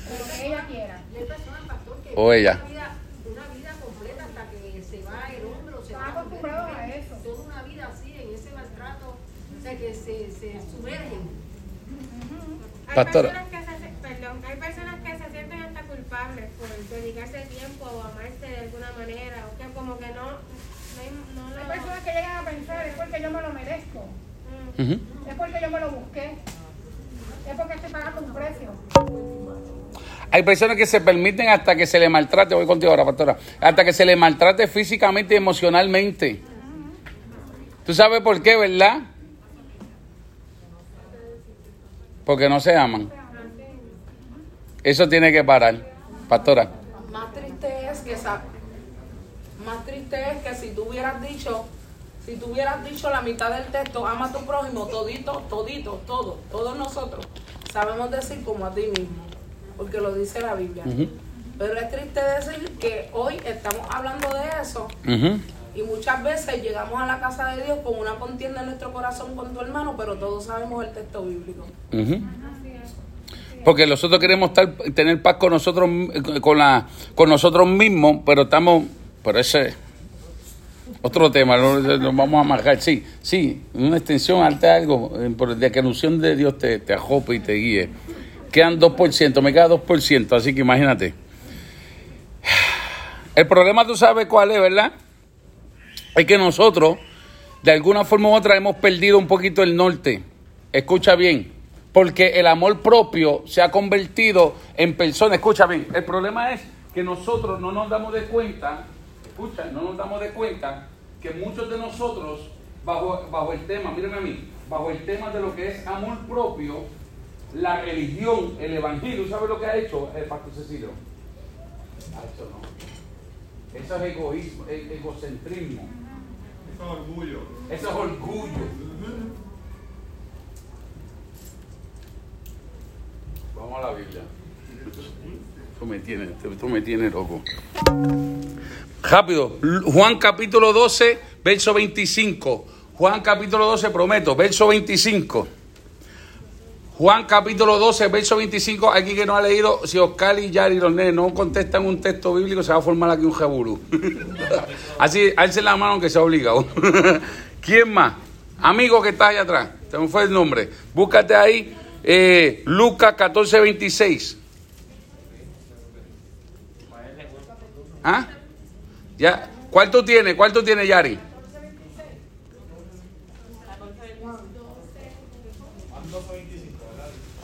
S4: o lo que ella quiera.
S11: Y hay personas, pastor, que
S1: O ella.
S11: Una vida, completa hasta que se va el hombre o se
S4: acostumbrados
S11: mujer,
S4: a eso.
S11: Toda una vida así, en ese maltrato, o sea, que se, se sumergen.
S6: Hay
S1: Pastora.
S6: Dedicarse tiempo o amarse de alguna manera, o que como que no, no, hay- no
S4: Hay
S6: lo...
S4: personas que llegan a pensar, es porque yo me lo merezco,
S6: Mm.
S4: Es porque yo me lo busqué, es porque estoy pagando un precio.
S1: Hay personas que se permiten hasta que se le maltrate, voy contigo ahora, pastora, hasta que se le maltrate físicamente y emocionalmente. ¿Tú sabes por qué, verdad? Porque no se aman. Eso tiene que parar, pastora.
S10: Más triste es que esa, más triste es que si tú hubieras dicho, si tú hubieras dicho la mitad del texto, ama a tu prójimo, todito, todito, todo, todos nosotros sabemos decir como a ti mismo, porque lo dice la Biblia. Pero es triste decir que hoy estamos hablando de eso y muchas veces llegamos a la casa de Dios con una contienda en nuestro corazón con tu hermano, pero todos sabemos el texto bíblico.
S1: Porque nosotros queremos estar, tener paz con nosotros, con la, con nosotros mismos, pero estamos, pero ese otro tema, nos vamos a marcar. Sí, sí, una extensión, arte algo, eh, de que la unción de Dios te, te ajope y te guíe. Quedan 2%, me queda 2%, así que imagínate. El problema tú sabes cuál es, ¿verdad? Es que nosotros, de alguna forma u otra, hemos perdido un poquito el norte. Escucha bien, porque el amor propio se ha convertido en persona. Escucha bien, el problema es que nosotros no nos damos de cuenta, escucha, no nos damos de cuenta que muchos de nosotros, bajo, bajo el tema, mírenme a mí, bajo el tema de lo que es amor propio, la religión, el evangelio, ¿sabe lo que ha hecho el pastor Cecilio? Ha hecho no. Eso es egoísmo, e- egocentrismo.
S7: Eso es orgullo.
S1: Eso es orgullo. Vamos a la Biblia. Tú me tienes, tú me tienes loco. Rápido, Juan capítulo 12, verso 25. Juan capítulo 12, prometo, verso 25. Juan capítulo 12, verso 25. Aquí que no ha leído, si Oscar y Yari los nenes no contestan un texto bíblico, se va a formar aquí un jebulú. Así, alce la mano que sea obligado. ¿Quién más? Amigo que está allá atrás. Se me fue el nombre. Búscate ahí eh, Lucas 14, 26. ¿Ah? ¿Ya? ¿Cuál tú tienes? ¿Cuál tú tienes, Yari?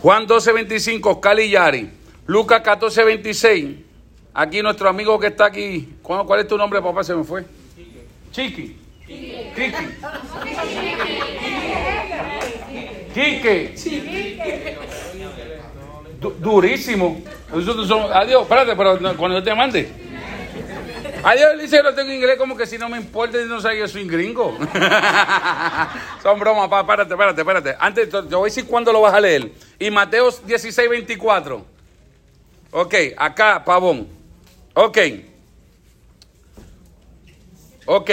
S1: Juan 12, 25, Oscar y Yari. Lucas 14, 26. Aquí nuestro amigo que está aquí. ¿Cuál, es tu nombre, papá? Se me fue. Chiqui. Quique. Quique. Du- durísimo. Nosotros somos- adiós, espérate, pero cuando yo te mande. Adiós, que lo tengo en inglés como que si no me importa no sé yo soy gringo. Son bromas, papá, espérate, espérate, espérate. Antes, te te voy a decir cuándo lo vas a leer. Y Mateo 16, 24. Ok, acá, pavón. Ok. Ok.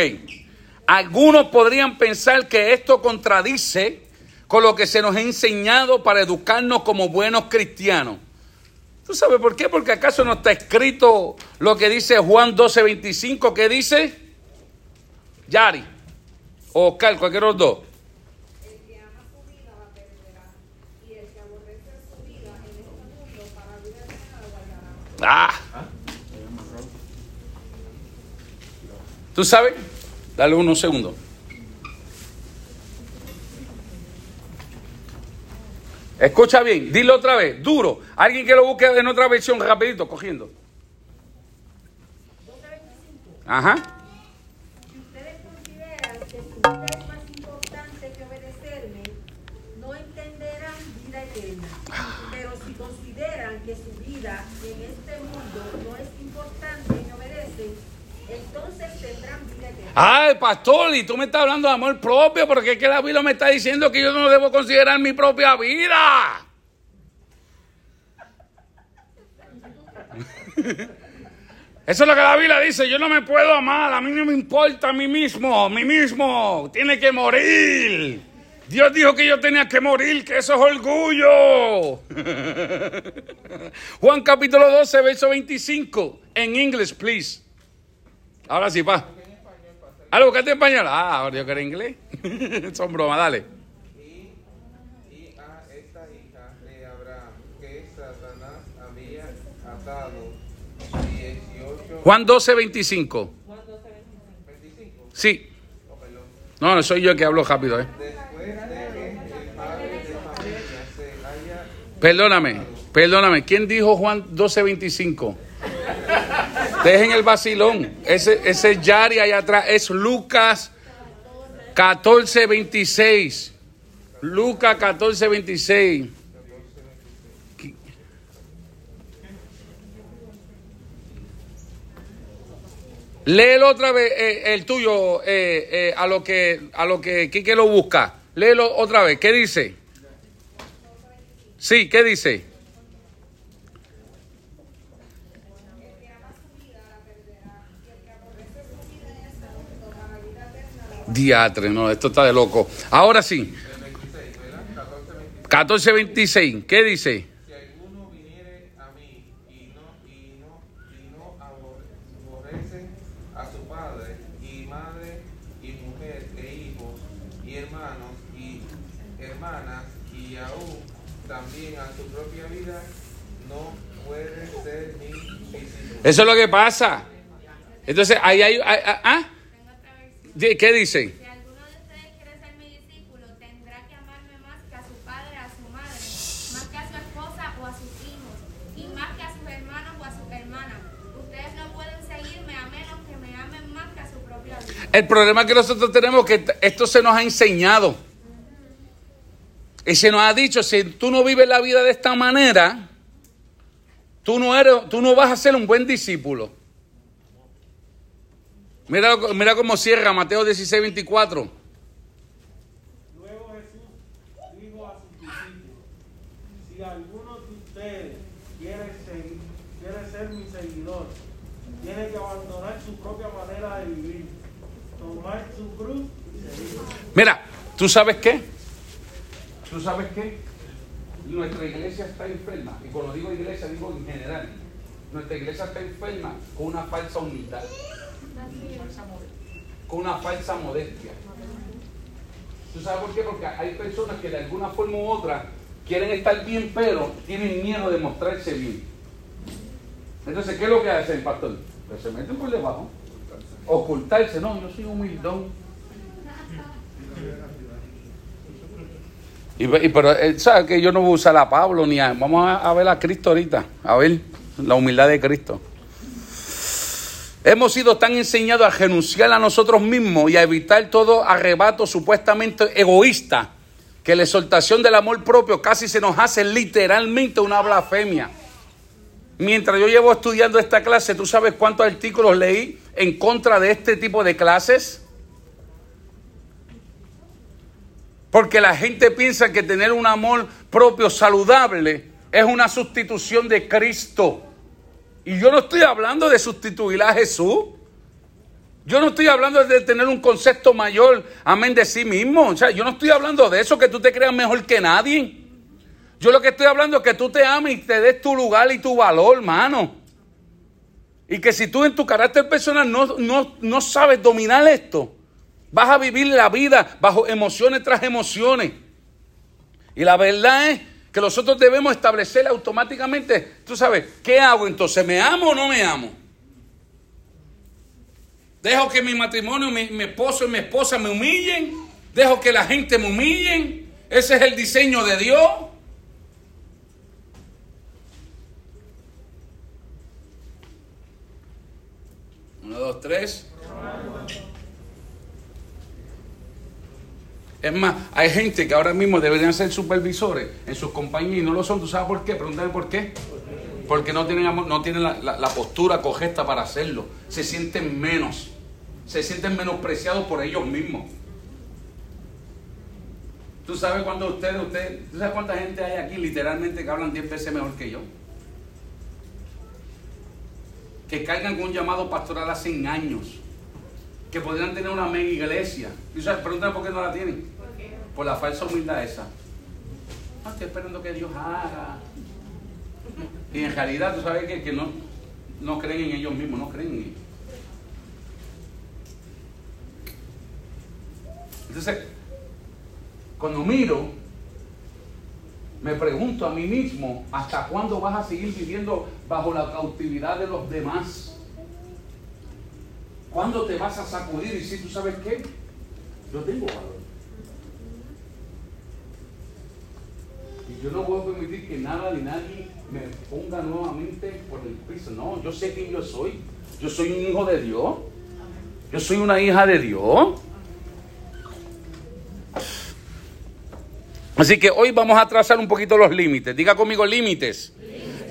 S1: Algunos podrían pensar que esto contradice con lo que se nos ha enseñado para educarnos como buenos cristianos. ¿Tú sabes por qué? Porque acaso no está escrito lo que dice Juan 12, 25, que dice Yari o Oscar, cualquiera de los dos. Ah. ¿Tú sabes? Dale unos segundos. Escucha bien, dilo otra vez, duro. Alguien que lo busque en otra versión, rapidito, cogiendo. Ajá.
S11: Si ustedes consideran que su vida es más importante que obedecerme, no entenderán vida eterna. Pero si consideran que su vida en este mundo no es importante y me obedecen, entonces tendrán vida.
S1: Ay, pastor, y tú me estás hablando de amor propio, porque es que la Biblia me está diciendo que yo no debo considerar mi propia vida. Eso es lo que la Biblia dice, yo no me puedo amar, a mí no me importa a mí mismo, a mí mismo, tiene que morir. Dios dijo que yo tenía que morir, que eso es orgullo. Juan capítulo 12, verso 25, en inglés, please. Ahora sí, pa. Ah, lo buscaste en español. Ah, ahora yo que era inglés. Son bromas, dale.
S3: Había atado 18.
S1: Juan 12, 25.
S3: 25.
S1: Sí. No, no soy yo el que hablo rápido, ¿eh? Perdóname, perdóname. ¿Quién dijo Juan 12, 25? Dejen el vacilón. Ese, ese Yari allá atrás es Lucas 14, 26. Lucas 14, 26. Léelo otra vez, eh, el tuyo, eh, eh, a lo que a lo que Quique lo busca. Léelo otra vez. ¿Qué dice? Sí, ¿qué dice? Diatre, no, esto está de loco. Ahora sí. 14.26, ¿qué dice?
S3: Si alguno viniere a mí y no, y no, y no aborrece a su padre y madre y mujer e hijos y hermanos y hermanas y aún también a su propia vida, no puede ser mi discípulo.
S1: Eso es lo que pasa. Entonces, ahí hay... hay- ah, ¿ah? ¿Qué dice?
S6: Si alguno de ustedes quiere ser mi discípulo, tendrá que amarme más que a su padre, a su madre, más que a su esposa o a sus hijos, y más que a sus hermanos o a sus hermanas. Ustedes no pueden seguirme a menos que me amen más que a su propia vida.
S1: El problema que nosotros tenemos es que esto se nos ha enseñado. Y se nos ha dicho, si tú no vives la vida de esta manera, tú no, eres, tú no vas a ser un buen discípulo. Mira, mira cómo cierra Mateo 16, 24.
S2: Luego Jesús dijo a sus discípulos, si alguno de ustedes quiere, seguir, quiere ser mi seguidor, tiene que abandonar su propia manera de vivir, tomar su cruz y seguirme.
S1: Mira, ¿tú sabes qué? ¿Tú sabes qué? nuestra iglesia está enferma. Y cuando digo iglesia, digo en general. Nuestra iglesia está enferma con una falsa humildad, con una falsa modestia. ¿Tú sabes por qué? Porque hay personas que de alguna forma u otra quieren estar bien, pero tienen miedo de mostrarse bien. Entonces, ¿qué es lo que hace el pastor? Pues se meten por debajo. Ocultarse. No, yo soy humildón. Y, pero, eh, ¿sabes que Yo no voy a usar a Pablo ni a... Vamos a, a ver a Cristo ahorita. A ver la humildad de Cristo. Hemos sido tan enseñados a renunciar a nosotros mismos y a evitar todo arrebato supuestamente egoísta que la exaltación del amor propio casi se nos hace literalmente una blasfemia. Mientras yo llevo estudiando esta clase, ¿tú sabes cuántos artículos leí en contra de este tipo de clases? Porque la gente piensa que tener un amor propio saludable es una sustitución de Cristo. Y yo no estoy hablando de sustituir a Jesús. Yo no estoy hablando de tener un concepto mayor, amén, de sí mismo. O sea, yo no estoy hablando de eso, que tú te creas mejor que nadie. Yo lo que estoy hablando es que tú te ames y te des tu lugar y tu valor, hermano. Y que si tú en tu carácter personal no, no, no sabes dominar esto, vas a vivir la vida bajo emociones tras emociones. Y la verdad es que nosotros debemos establecer automáticamente, tú sabes, ¿qué hago entonces? ¿Me amo o no me amo? Dejo que mi matrimonio, mi, mi esposo y mi esposa me humillen. Dejo que la gente me humillen. Ese es el diseño de Dios. Uno, dos, tres. Es más, hay gente que ahora mismo deberían ser supervisores en sus compañías y no lo son. ¿Tú sabes por qué? Pregúntame por qué. Porque no tienen, no tienen la, la- postura correcta para hacerlo. Se sienten menos. Se sienten menospreciados por ellos mismos. ¿Tú sabes cuánto ustedes, usted, ¿tú sabes cuánta gente hay aquí literalmente que hablan 10 veces mejor que yo? Que cargan con un llamado pastoral hace años. Que podrían tener una mega iglesia. ¿Y sabes? Pregúntame por qué no la tienen. Por la falsa humildad esa. No, estoy esperando que Dios haga. Y en realidad tú sabes que, que no, no creen en ellos mismos, no creen en ellos. Entonces, cuando miro, me pregunto a mí mismo, ¿hasta cuándo vas a seguir viviendo bajo la cautividad de los demás? ¿Cuándo te vas a sacudir y si tú sabes qué? Yo tengo valor. Yo no voy a permitir que nada ni nadie me ponga nuevamente por el piso. No, yo sé quién yo soy. Yo soy un hijo de Dios. Yo soy una hija de Dios. Así que hoy vamos a trazar un poquito los límites. Diga conmigo límites.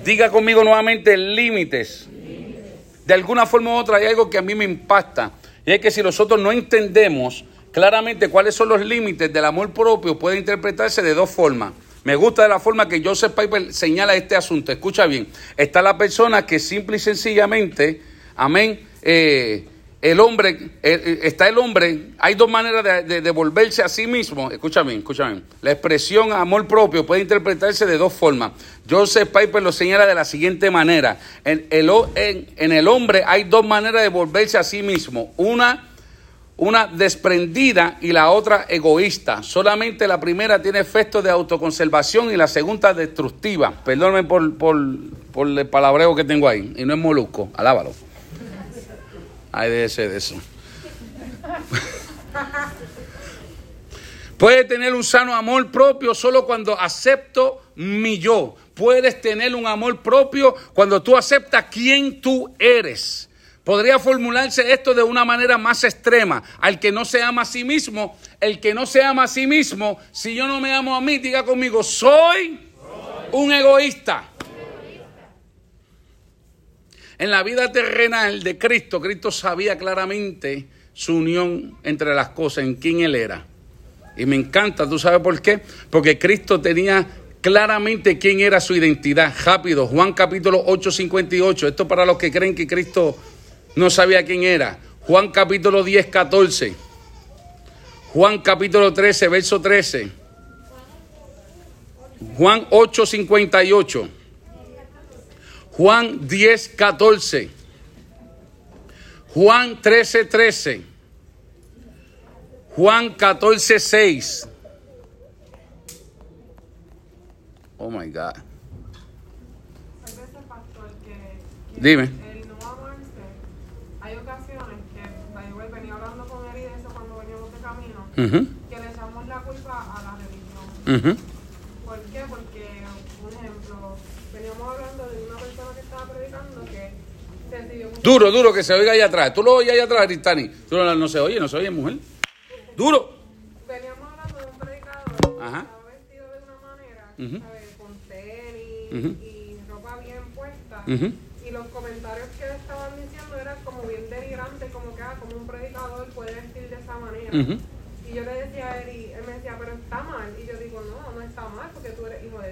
S1: Diga conmigo nuevamente límites. De alguna forma u otra hay algo que a mí me impacta. Y es que si nosotros no entendemos claramente cuáles son los límites del amor propio, puede interpretarse de dos formas. Me gusta de la forma que Joseph Piper señala este asunto. Escucha bien. Está la persona que simple y sencillamente, amén, eh, el hombre, eh, eh, está el hombre, hay dos maneras de, de, de volverse a sí mismo. Escucha bien, escucha bien. La expresión amor propio puede interpretarse de dos formas. Joseph Piper lo señala de la siguiente manera. En el hombre hay dos maneras de volverse a sí mismo. Una, una desprendida y la otra egoísta. Solamente la primera tiene efectos de autoconservación y la segunda destructiva. Perdóname por, por, por el palabreo que tengo ahí. Y no es molusco, alábalo. Ay, de ese, de eso. Puedes tener un sano amor propio solo cuando acepto mi yo. Puedes tener un amor propio cuando tú aceptas quién tú eres. Podría formularse esto de una manera más extrema. Al que no se ama a sí mismo, el que no se ama a sí mismo, si yo no me amo a mí, diga conmigo, soy un egoísta. En la vida terrenal de Cristo, Cristo sabía claramente su unión entre las cosas, en quién Él era. Y me encanta, ¿tú sabes por qué? Porque Cristo tenía claramente quién era su identidad. Rápido, Juan capítulo 8, 58. Esto para los que creen que Cristo no sabía quién era. Juan capítulo 10, 14. Juan capítulo 13, verso 13. Juan 8, 58. Juan 10, 14. Juan 13, 13. Juan 14, 6. Oh my God. Dime.
S5: el no amarse, hay ocasiones que, yo venía hablando con él y de eso cuando veníamos camino,
S1: Ujú,
S5: que le echamos la culpa a la religión.
S1: ujú.
S5: ¿Por qué? Porque, un ejemplo, veníamos hablando de una persona que estaba predicando que recibió mucho
S1: Duro, duro, que se oiga allá atrás. Tú lo oyes allá atrás, Cristani. Tú no, no se oye, no se oye, mujer. Duro.
S5: Veníamos hablando de un predicador
S1: Ajá.
S5: que estaba vestido de una manera,
S1: Ujú.
S5: ¿sabes? Con tenis y ropa bien puesta. Y los comentarios que estaban diciendo eran como bien denigrantes, como que ah, como un predicador puede vestir de esa manera.
S1: Ujú.
S5: Y yo le decía a él, y él me decía, pero está mal. Y yo digo, no, no está mal, porque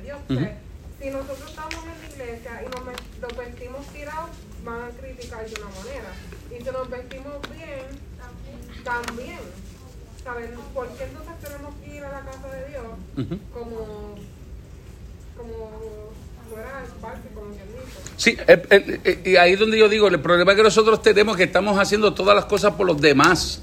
S5: Dios. O sea, si nosotros estamos en la iglesia y nos, nos vestimos tirados, van a criticar de una manera. Y si nos vestimos bien, también. ¿Saben? ¿Por qué entonces tenemos que ir a la casa de Dios
S1: Ujú.
S5: como, como como?
S1: Sí, el- el- el- y ahí es donde yo digo, el problema que nosotros tenemos que estamos haciendo todas las cosas por los demás.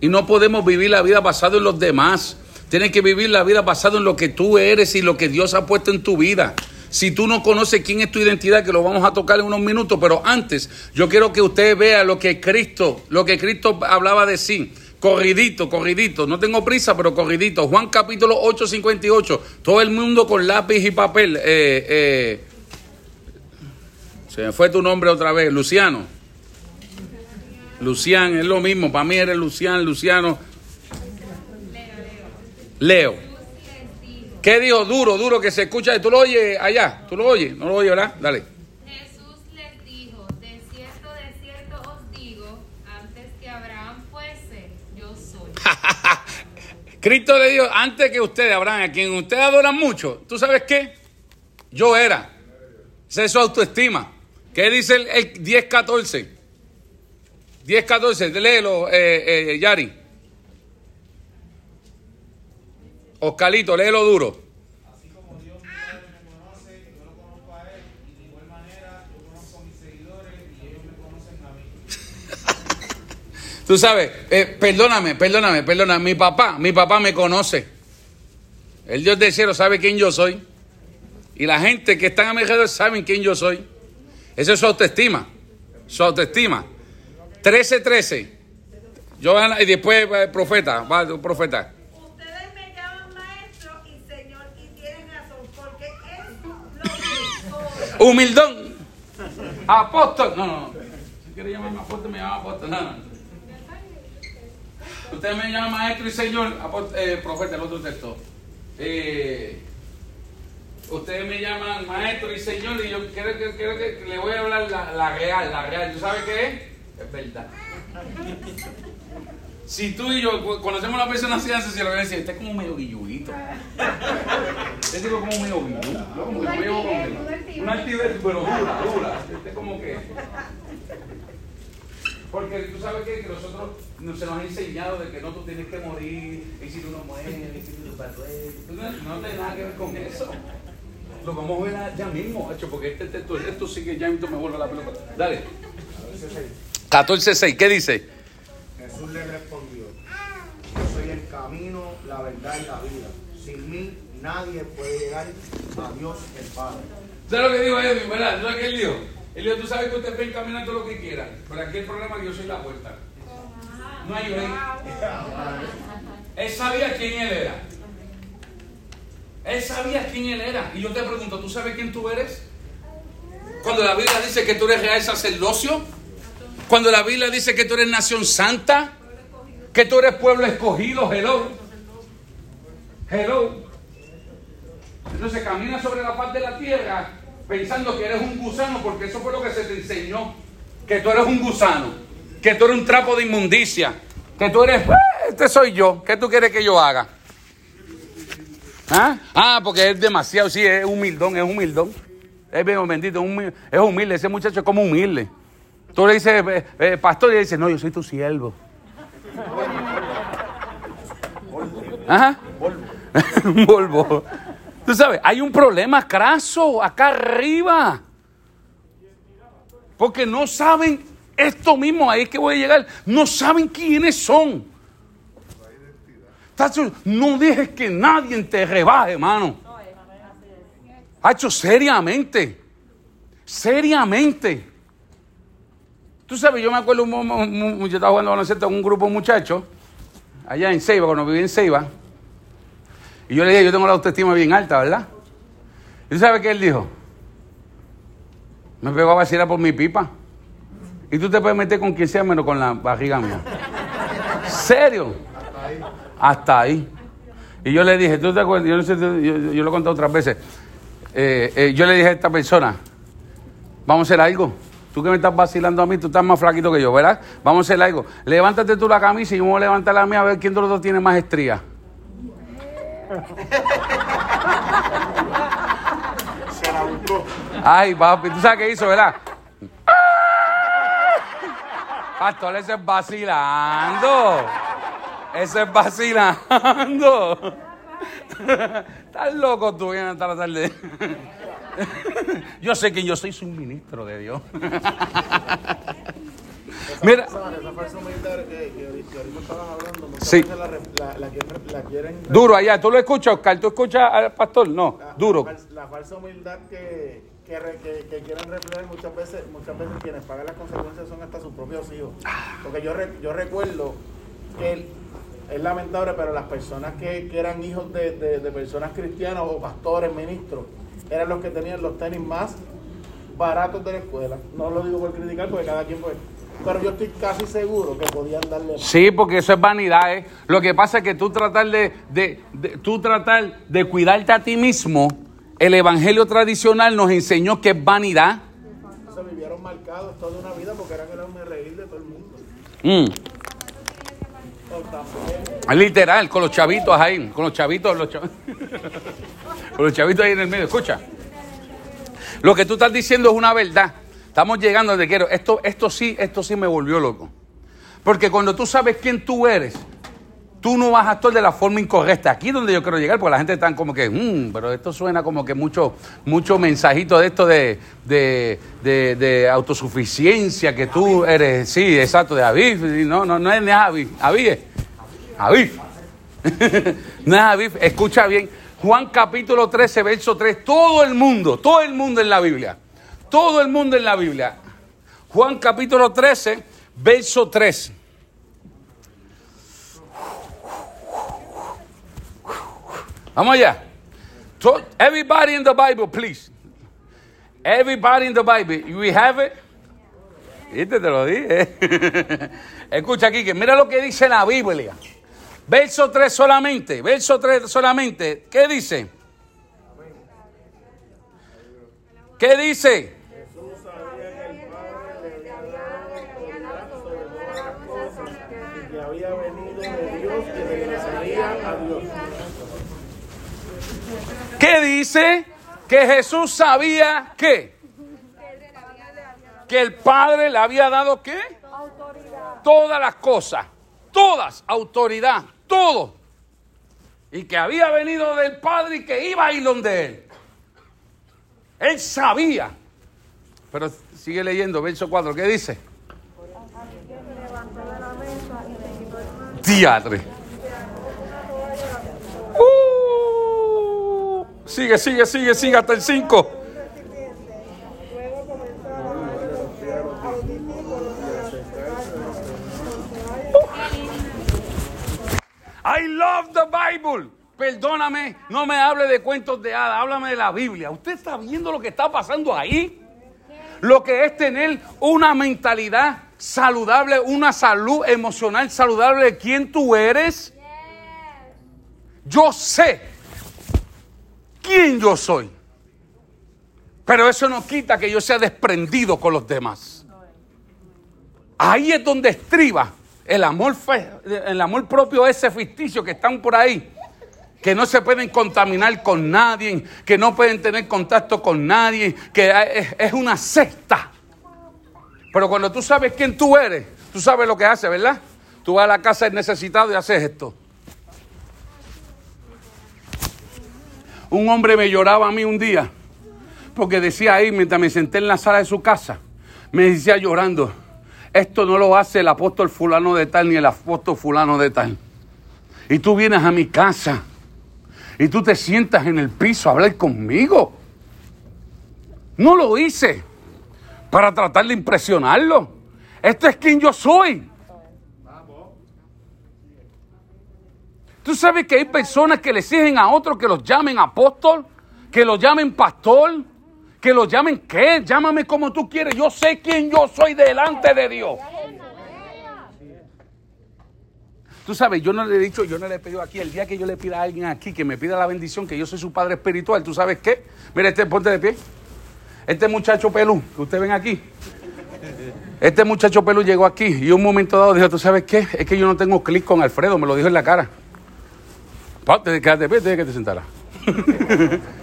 S1: Y no podemos vivir la vida basada en los demás. Tienes que vivir la vida basada en lo que tú eres y lo que Dios ha puesto en tu vida. Si tú no conoces quién es tu identidad, que lo vamos a tocar en unos minutos, pero antes yo quiero que usted vea lo que Cristo, lo que Cristo hablaba de sí. Corridito, corridito. No tengo prisa, pero corridito. Juan capítulo 8, 58. Todo el mundo con lápiz y papel. Eh, eh, se me fue tu nombre otra vez, Luciano. Lucian, es lo mismo, para mí eres Lucian, Luciano. Leo. ¿Qué dijo? Duro, duro, que se escucha. ¿Tú lo oyes allá? ¿Tú lo oyes? ¿No lo oyes, verdad? Dale.
S12: Jesús les dijo, de cierto, de cierto os digo, antes que Abraham fuese, yo soy.
S1: Cristo le dijo, antes que ustedes, Abraham, a quien ustedes adoran mucho, ¿tú sabes qué? Yo era. Esa es su autoestima. ¿Qué dice el, el 10-14? 10-14, léelo, eh, eh, Yari. Oscalito, léelo duro.
S3: Así como Dios mi Padre me conoce, yo lo conozco a Él, y de igual manera yo conozco a mis seguidores y ellos me conocen a mí.
S1: Tú sabes, eh, perdóname, perdóname, perdóname. Mi papá, mi papá me conoce. El Dios del cielo sabe quién yo soy. Y la gente que está a mi alrededor saben quién yo soy. Esa es su autoestima. Su autoestima. 13, 13. Yo, y después, eh, profeta, va, profeta.
S11: Ustedes me llaman maestro y señor y tienen razón, porque es lo que soy.
S1: Humildón. Apóstol. No, no. Si quiere llamarme apóstol, me llama apóstol. No, no. Usted me llama maestro y señor, apóstol, eh, profeta, el otro texto. Eh, ustedes me llaman maestro y señor y yo quiero que, quiero que le voy a hablar la, la real, la real. ¿Tú sabes qué es? Es verdad. Si tú y yo conocemos a la persona así, se lo voy a decir, este es como medio guilluito. Este tipo es como medio guilluito. Yo como que llevo con él. Una altivez, pero dura, dura. Este es como que... Porque tú sabes que, que nosotros nos, se nos ha enseñado de que no tú tienes que morir, y si tú no mueres, y si tú vas Tú No, no tiene nada que ver con eso. Lo vamos a ver ya mismo, hecho, porque este texto, esto sí que ya mismo me vuelve la pelota. Dale. 14.6, ¿qué dice?
S9: Jesús le respondió, yo soy el camino, la verdad y la vida. Sin mí nadie puede llegar a Dios el Padre.
S1: ¿Sabes lo que dijo Edwin, verdad? ¿Sabes qué él dijo? Él dijo, tú sabes que usted puede caminar todo lo que quiera, pero aquí el problema es que yo soy la puerta. No hay rey. Él sabía quién él era. Él sabía quién él era. Y yo te pregunto, ¿tú sabes quién tú eres? Cuando la Biblia dice que tú eres real sacerdocio, cuando la Biblia dice que tú eres nación santa, que tú eres pueblo escogido, hello. Hello. Entonces camina sobre la faz de la tierra pensando que eres un gusano, porque eso fue lo que se te enseñó. Que tú eres un gusano, que tú eres un trapo de inmundicia, que tú eres, "Ah, este soy yo, ¿qué tú quieres que yo haga? ¿Ah? Ah, porque es demasiado, sí, es humildón, es humildón. Es bendito, es humilde, ese muchacho es como humilde. Tú le dices, eh, eh, pastor, y él dice, no, yo soy tu siervo. Ajá. Un Volvo. Tú sabes, hay un problema craso acá arriba. Porque no saben esto mismo, ahí es que voy a llegar. No saben quiénes son. No dejes que nadie te rebaje, hermano. Hacho, seriamente. Seriamente. Tú sabes, yo me acuerdo, un, un- un- yo estaba jugando baloncesto con un grupo de muchachos, allá en Ceiba, cuando viví en Ceiba. Y yo le dije, yo tengo la autoestima bien alta, ¿verdad? ¿Y tú sabes qué él dijo? Me pegó a vacilar por mi pipa. Y tú te puedes meter con quien sea menos con la barriga mía. ¿Serio? Hasta ahí. Y yo le dije, ¿tú te acuerdas? Yo, no sé, yo lo he contado otras veces. Eh, eh, yo le dije a esta persona, vamos a hacer algo. Tú que me estás vacilando a mí, tú estás más flaquito que yo, ¿verdad? Vamos a hacer algo. Levántate tú la camisa y yo me voy a levantar la mía a ver quién de los dos tiene más estrías.
S9: Se la buscó.
S1: Ay, papi, ¿tú sabes qué hizo, verdad? Pastor, ese es vacilando. Ese es vacilando. Estás loco tú, bien hasta la tarde. Yo sé que yo soy su ministro de Dios. Mira. Sí. Duro allá, ¿tú lo escuchas, Oscar? ¿Tú escuchas al pastor? No, duro.
S9: La, fal- la falsa humildad que, que, re- que- que quieren reflejar muchas veces, muchas veces quienes pagan las consecuencias son hasta sus propios hijos. Porque yo, re- yo recuerdo que el- es lamentable, pero las personas que, que eran hijos de, de- de personas cristianas o pastores, ministros, eran los que tenían los tenis más baratos de la escuela. No lo digo por criticar, porque cada quien puede. Pero yo estoy casi seguro que podían darle.
S1: Sí, porque eso es vanidad, ¿eh? Lo que pasa es que tú tratar de, de- de- tú tratar de cuidarte a ti mismo, el evangelio tradicional nos enseñó que es vanidad.
S9: Se vivieron marcados toda una vida porque eran el hombre reír de todo el mundo.
S1: Mm. Literal, con los chavitos ahí, con los chavitos, los chav- con los chavitos ahí en el medio. Escucha, lo que tú estás diciendo es una verdad. Estamos llegando donde quiero. Esto, esto sí, esto sí me volvió loco. Porque cuando tú sabes quién tú eres, tú no vas a actuar de la forma incorrecta. Aquí es donde yo quiero llegar, porque la gente está como que, "Mm, pero esto suena como que mucho, mucho mensajito de esto de, de, de- de autosuficiencia, que tú eres, sí, exacto, de Aviv. No, no, no es Aviv, Aviv. Aviv. no es Aviv, escucha bien. Juan capítulo 13, verso 3. Todo el mundo, todo el mundo en la Biblia. Todo el mundo en la Biblia. Juan capítulo 13, verso 3. Vamos allá. Everybody in the Bible, please. Everybody in the Bible. We have it. Viste, te lo dije. Escucha aquí, que mira lo que dice la Biblia. Verso 3 solamente, verso 3 solamente. ¿Qué dice? ¿Qué dice?
S9: que había venido de Dios y regresaría a Dios.
S1: ¿Qué dice? Que Jesús sabía que que el Padre le había dado qué? Todas las cosas, todas, autoridad, todo. Y que había venido del Padre y que iba a ir donde Él. Él sabía. Pero sigue leyendo, verso 4, ¿qué dice? Diadre. Uh, sigue, sigue, sigue, sigue hasta el 5. I love the Bible. Perdóname, no me hable de cuentos de hadas, háblame de la Biblia. ¿Usted está viendo lo que está pasando ahí? Lo que es tener una mentalidad saludable, una salud emocional saludable de quién tú eres. Yo sé quién yo soy. Pero eso no quita que yo sea desprendido con los demás. Ahí es donde estriba el amor, fe- el amor propio ese ficticio que están por ahí. Que no se pueden contaminar con nadie, que no pueden tener contacto con nadie, que es, una secta. Pero cuando tú sabes quién tú eres, tú sabes lo que haces, ¿verdad? Tú vas a la casa del necesitado y haces esto. Un hombre me lloraba a mí un día, porque decía ahí, mientras me senté en la sala de su casa, me decía llorando, esto no lo hace el apóstol fulano de tal ni el apóstol fulano de tal. Y tú vienes a mi casa y tú te sientas en el piso a hablar conmigo. No lo hice para tratar de impresionarlo. Esto es quien yo soy. Tú sabes que hay personas que le exigen a otros que los llamen apóstol, que los llamen pastor, que los llamen qué, llámame como tú quieres. Yo sé quién yo soy delante de Dios. Tú sabes, yo no le he dicho, yo no le he pedido aquí, el día que yo le pida a alguien aquí que me pida la bendición, que yo soy su padre espiritual, ¿tú sabes qué? Mira, este ponte de pie. Este muchacho pelú, que usted ven aquí. Este muchacho pelú llegó aquí y un momento dado dijo, ¿tú sabes qué? Es que yo no tengo clic con Alfredo, me lo dijo en la cara. Ponte, quédate de pie, que te sentara.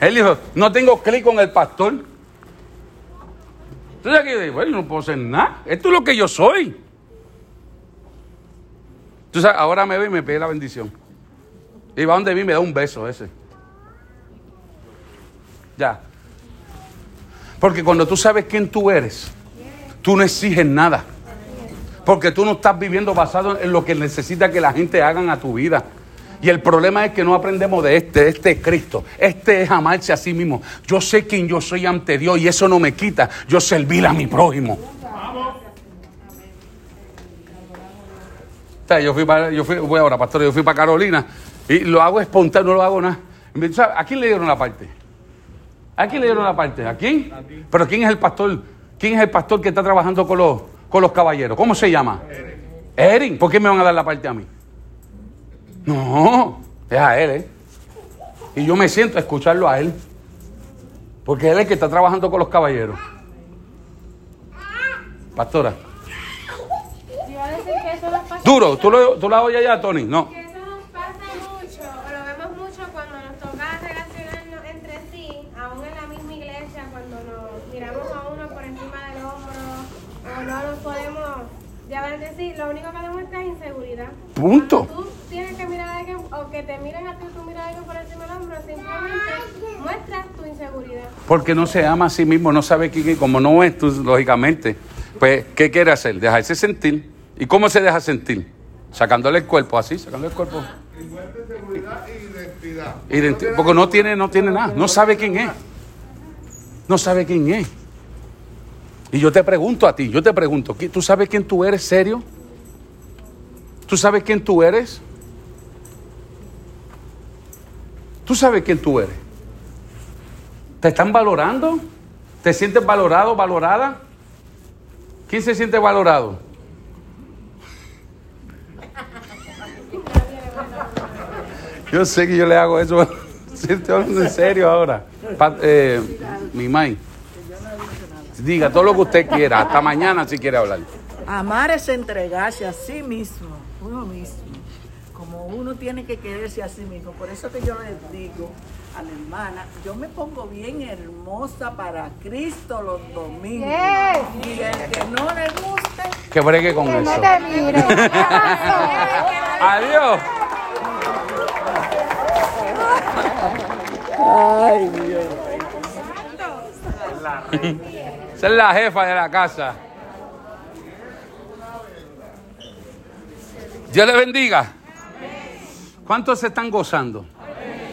S1: Él dijo, no tengo clic con el pastor. Entonces aquí, bueno, yo no puedo hacer nada. Esto es lo que yo soy. Sabes, ahora me ve y me pide la bendición. Y va donde mí me da un beso ese. Ya. Porque cuando tú sabes quién tú eres, tú no exiges nada. Porque tú no estás viviendo basado en lo que necesita que la gente hagan a tu vida. Y el problema es que no aprendemos de este, este es Cristo. Este es amarse a sí mismo. Yo sé quién yo soy ante Dios y eso no me quita. Yo servir a mi prójimo. O sea, yo fui para, yo fui, voy ahora, pastor, yo fui para Carolina y lo hago espontáneo, no lo hago nada. ¿A quién le dieron la parte? ¿A quién le dieron la parte? ¿A quién? Pero ¿quién es el pastor? ¿Quién es el pastor que está trabajando con los, con los caballeros? ¿Cómo se llama? Erin. ¿Por qué me van a dar la parte a mí? No, es a él, ¿eh? Y yo me siento a escucharlo a él. Porque él es el que está trabajando con los caballeros. Pastora.
S6: A decir
S1: Duro, ¿tú lo, tú la oyes ya, Tony? No.
S6: Que eso nos pasa mucho, o lo vemos mucho cuando nos toca relacionarnos entre sí, aún en la misma iglesia, cuando nos miramos a uno por encima del hombro, o no nos podemos llevar entre sí, lo único que demuestra es inseguridad.
S1: Punto.
S6: Tú tienes que mirar a alguien, o te miren a ti, tú miras por encima del hombro, simplemente muestras tu inseguridad.
S1: Porque no se ama a sí mismo, no sabe quién es, como no es, tú, lógicamente. Pues, ¿qué quiere hacer? Dejarse sentir. ¿Y cómo se deja sentir? Sacándole el cuerpo, así, sacándole el cuerpo.
S7: E identidad.
S1: Identi- porque no tiene, no tiene nada, no sabe quién es. No sabe quién es. Y yo te pregunto a ti, yo te pregunto, ¿qui- ¿tú sabes quién tú eres serio? ¿Tú sabes quién tú eres? ¿Tú sabes quién tú eres? ¿Te están valorando? ¿Te sientes valorado, valorada? ¿Quién se siente valorado? Yo sé que yo le hago eso. Sí, estoy hablando en serio ahora. Eh, mi May. Diga todo lo que usted quiera. Hasta mañana si quiere hablar.
S13: Amar es entregarse a sí mismo, uno mismo, uno tiene que quererse a sí mismo. Por eso que yo les digo a la hermana, yo me pongo bien hermosa para Cristo los domingos.
S4: Yes.
S13: Y el que no le guste,
S1: Que bregue con
S4: Que
S1: eso.
S4: no te mire.
S1: Adiós.
S13: ay Dios.
S1: Esa es la jefa de la casa. Dios le bendiga. ¿Cuántos se están gozando?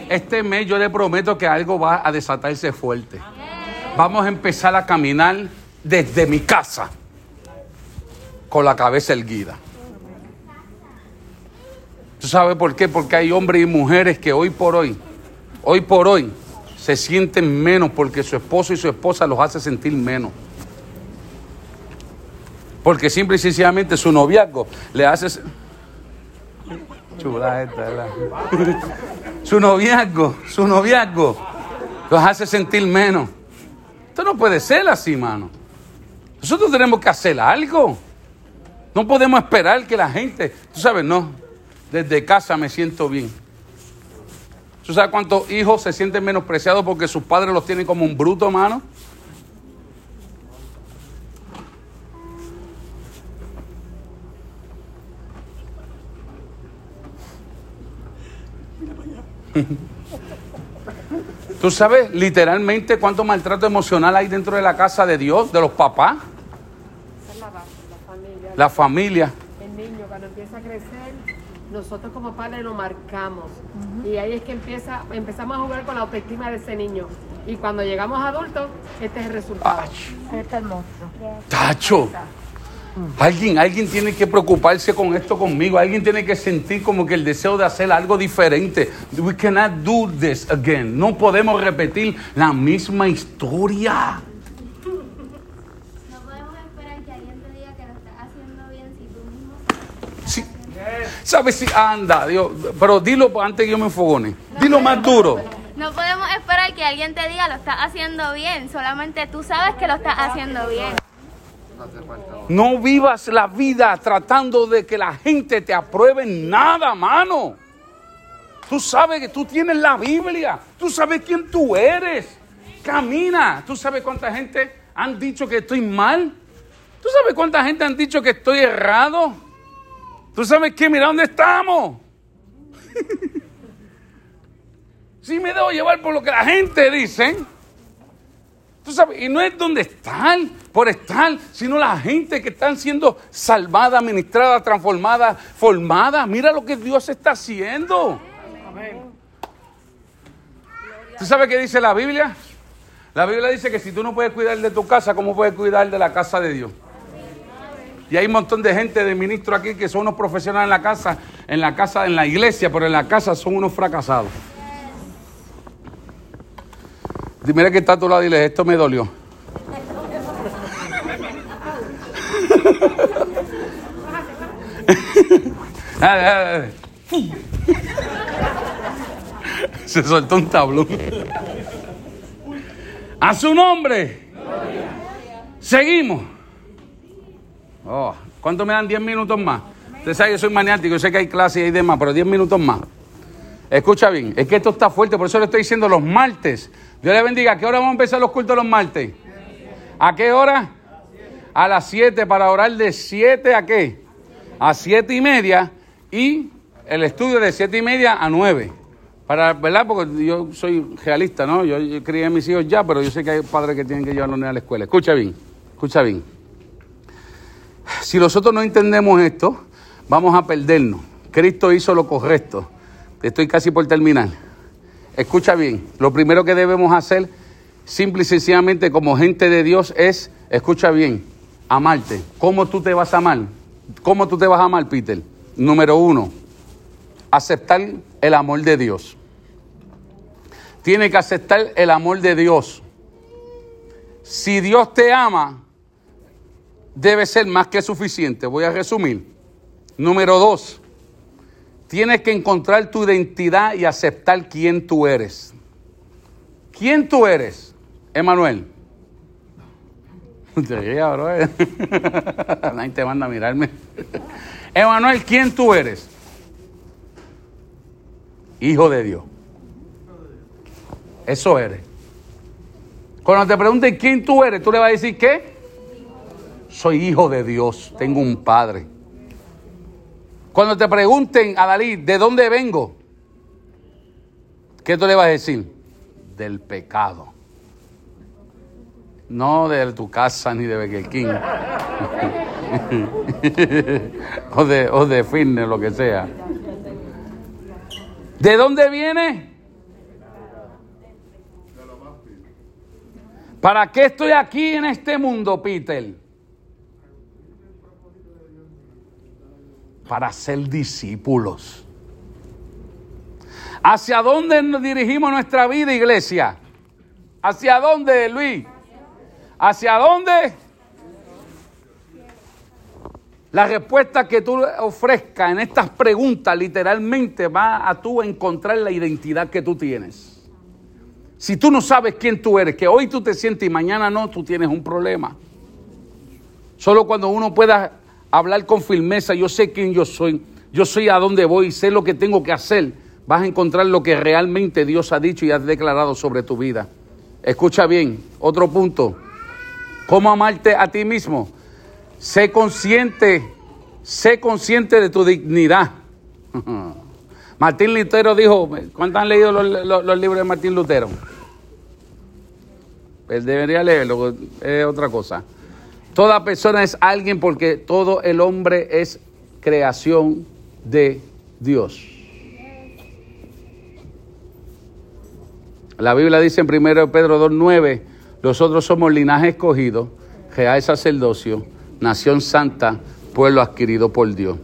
S1: Este mes yo le prometo que algo va a desatarse fuerte. Vamos a empezar a caminar desde mi casa con la cabeza erguida. ¿Tú sabes por qué? Porque hay hombres y mujeres que hoy por hoy, hoy por hoy, se sienten menos porque su esposo y su esposa los hace sentir menos. Porque simple y sencillamente su noviazgo le hace... Chula esta, ¿verdad? su noviazgo, su noviazgo los hace sentir menos. Esto no puede ser así, mano. Nosotros tenemos que hacer algo. No podemos esperar que la gente, tú sabes, no, desde casa me siento bien. ¿Tú sabes cuántos hijos se sienten menospreciados porque sus padres los tienen como un bruto, mano? ¿Tú sabes literalmente cuánto maltrato emocional hay dentro de la casa de Dios, de los papás?
S14: Esa es la base, la familia.
S1: La familia.
S14: El niño cuando empieza a crecer, nosotros como padres lo marcamos. Y ahí es que empieza, empezamos a jugar con la autoestima de ese niño. Y cuando llegamos adultos, este es el resultado. Este es el monstruo.
S1: Tacho. Alguien, alguien tiene que preocuparse con esto conmigo. Alguien tiene que sentir como que el deseo de hacer algo diferente. We cannot do this again. No podemos repetir la misma historia.
S8: No podemos esperar que alguien te diga que lo estás haciendo bien si tú mismo
S1: Sí. ¿Sabes si anda, Dios? Pero dilo antes que yo me enfogone. Dilo más duro.
S8: No podemos esperar que alguien te diga lo estás haciendo bien, solamente tú sabes que lo estás haciendo bien.
S1: No vivas la vida tratando de que la gente te apruebe nada, mano. Tú sabes que tú tienes la Biblia. Tú sabes quién tú eres. Camina. ¿Tú sabes cuánta gente han dicho que estoy mal? ¿Tú sabes cuánta gente han dicho que estoy errado? ¿Tú sabes qué? Mira dónde estamos. Si me debo llevar por lo que la gente dice. Tú sabes, y no es donde están, por estar, sino la gente que están siendo salvada, administrada, transformada, formada. Mira lo que Dios está haciendo. ¿Tú sabes qué dice la Biblia? La Biblia dice que si tú no puedes cuidar de tu casa, ¿cómo puedes cuidar de la casa de Dios? Y hay un montón de gente, de ministros aquí, que son unos profesionales en la casa, en la casa, en la iglesia, pero en la casa son unos fracasados. Mira que está a tu lado y dile, esto me dolió. Dale, dale, dale. Se soltó un tablón. A su nombre. Seguimos. Oh, ¿Cuánto me dan? 10 minutos más. Usted sabe que yo soy maniático, yo sé que hay clases y demás, pero 10 minutos más. Escucha bien, es que esto está fuerte, por eso le estoy diciendo los martes. Dios le bendiga. ¿A qué hora vamos a empezar los cultos los martes? ¿A qué hora? A las 7 para orar de 7 a qué? A 7 y media y el estudio de 7 y media a 9. Para, ¿Verdad? Porque yo soy realista, ¿no? Yo, yo crié a mis hijos ya, pero yo sé que hay padres que tienen que llevarlos a la escuela. Escucha bien, escucha bien. Si nosotros no entendemos esto, vamos a perdernos. Cristo hizo lo correcto. Estoy casi por terminar. Escucha bien, lo primero que debemos hacer, simple y sencillamente como gente de Dios, es, escucha bien, amarte. ¿Cómo tú te vas a amar? ¿Cómo tú te vas a amar, Peter? Número uno, aceptar el amor de Dios. Tiene que aceptar el amor de Dios. Si Dios te ama, debe ser más que suficiente. Voy a resumir. Número dos, tienes que encontrar tu identidad y aceptar quién tú eres. ¿Quién tú eres, Emanuel? Nadie te manda a mirarme. Emanuel, ¿quién tú eres? Hijo de Dios. Eso eres. Cuando te pregunten quién tú eres, tú le vas a decir qué? Soy hijo de Dios, tengo un padre. Cuando te pregunten a Dalí, ¿de dónde vengo? ¿Qué tú le vas a decir? Del pecado. No de tu casa ni de Burger o, de, o de fitness, lo que sea. ¿De dónde viene? ¿Para qué estoy aquí en este mundo, Peter? Para ser discípulos. ¿Hacia dónde nos dirigimos nuestra vida, iglesia? ¿Hacia dónde, Luis? ¿Hacia dónde? La respuesta que tú ofrezcas en estas preguntas literalmente va a tú encontrar la identidad que tú tienes. Si tú no sabes quién tú eres, que hoy tú te sientes y mañana no, tú tienes un problema. Solo cuando uno pueda hablar con firmeza, yo sé quién yo soy, yo soy a dónde voy, sé lo que tengo que hacer, vas a encontrar lo que realmente Dios ha dicho y ha declarado sobre tu vida. Escucha bien, otro punto. ¿Cómo amarte a ti mismo? Sé consciente, sé consciente de tu dignidad. Martín Lutero dijo, ¿cuántos han leído los, los- libros de Martín Lutero? Él debería leerlo, es otra cosa. Toda persona es alguien porque todo el hombre es creación de Dios. La Biblia dice en 1 Pedro 2.9, nosotros somos linaje escogido, real sacerdocio, nación santa, pueblo adquirido por Dios.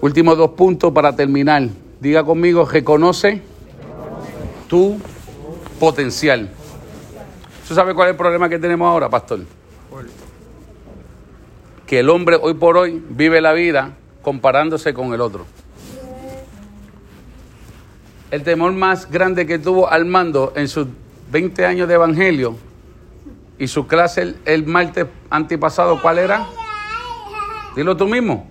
S1: Últimos dos puntos para terminar. Diga conmigo, reconoce tu potencial. ¿Usted sabe cuál es el problema que tenemos ahora, pastor? Que el hombre hoy por hoy vive la vida comparándose con el otro. El temor más grande que tuvo Armando en sus 20 años de evangelio y su clase el, el martes antipasado, ¿cuál era? Dilo tú mismo.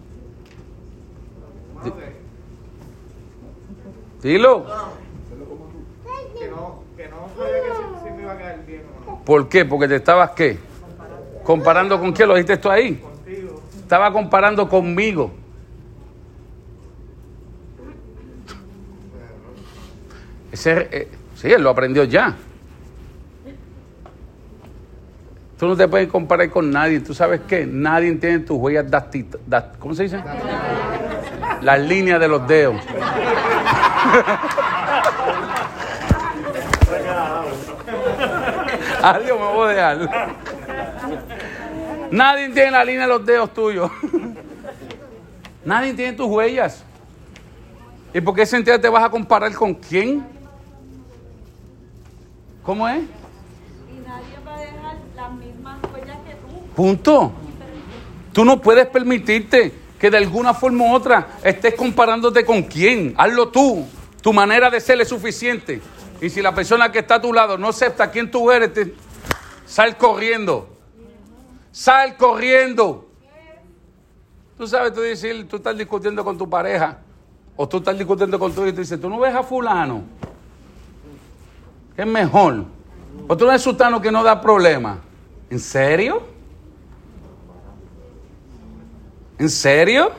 S1: Dilo. ¿Por qué? Porque te estabas qué? Comparando con quién lo dijiste tú ahí. Estaba comparando conmigo. Ese, eh, sí, él lo aprendió ya. Tú no te puedes comparar con nadie. ¿Tú sabes qué? Nadie tiene tus huellas dactit- dact- ¿Cómo se dice? Las líneas de los dedos. Adiós, me voy a dejar. Nadie tiene la línea de los dedos tuyos. Nadie tiene tus huellas. ¿Y por qué sentido te vas a comparar con quién? ¿Cómo es?
S8: Y nadie va a dejar las mismas huellas que tú.
S1: Punto. Tú no puedes permitirte que de alguna forma u otra estés comparándote con quién. Hazlo tú. Tu manera de ser es suficiente. Y si la persona que está a tu lado no acepta quién tú eres, te- sal corriendo. Sal corriendo. Tú sabes, tú dices, tú estás discutiendo con tu pareja o tú estás discutiendo con tu hijo y tú dices, tú no ves a fulano. que Es mejor. O tú no eres sultano que no da problema. ¿En serio? ¿En serio?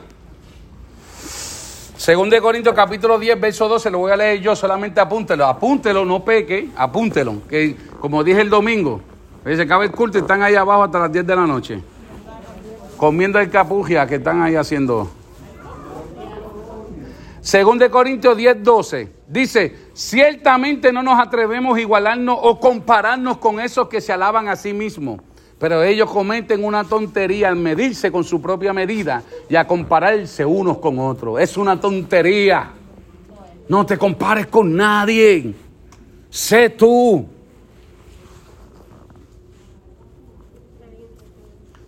S1: Según de Corintios capítulo 10, verso 12, lo voy a leer yo, solamente apúntelo, apúntelo, no peque, apúntelo, que como dije el domingo, se acaba el culto y están ahí abajo hasta las 10 de la noche, comiendo el capugia que están ahí haciendo. Según de Corintios 10, 12, dice, ciertamente no nos atrevemos a igualarnos o compararnos con esos que se alaban a sí mismos. Pero ellos cometen una tontería al medirse con su propia medida y a compararse unos con otros. Es una tontería. No te compares con nadie. Sé tú.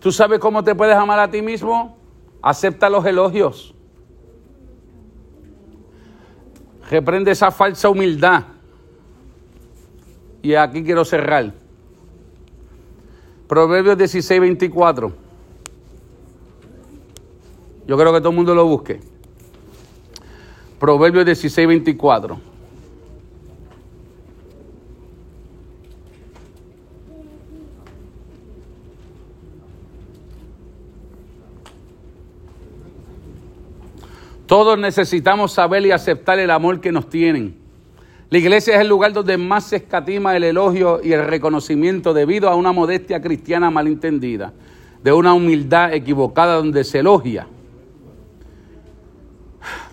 S1: ¿Tú sabes cómo te puedes amar a ti mismo? Acepta los elogios. Reprende esa falsa humildad. Y aquí quiero cerrar. Proverbios 16, 24. Yo creo que todo el mundo lo busque. Proverbios 16, 24. Todos necesitamos saber y aceptar el amor que nos tienen. La iglesia es el lugar donde más se escatima el elogio y el reconocimiento debido a una modestia cristiana malentendida, de una humildad equivocada donde se elogia.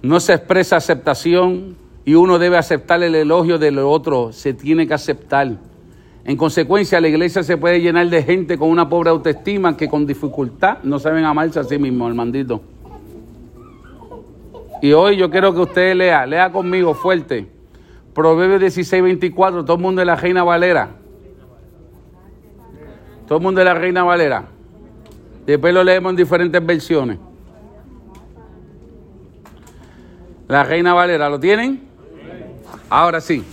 S1: No se expresa aceptación y uno debe aceptar el elogio del otro, se tiene que aceptar. En consecuencia, la iglesia se puede llenar de gente con una pobre autoestima que con dificultad no saben amarse a sí mismo, hermandito. Y hoy yo quiero que usted lea, lea conmigo fuerte. Proverbios 16, 24, todo el mundo de la Reina Valera. Todo el mundo de la Reina Valera. Después lo leemos en diferentes versiones. La Reina Valera, ¿lo tienen? Ahora sí.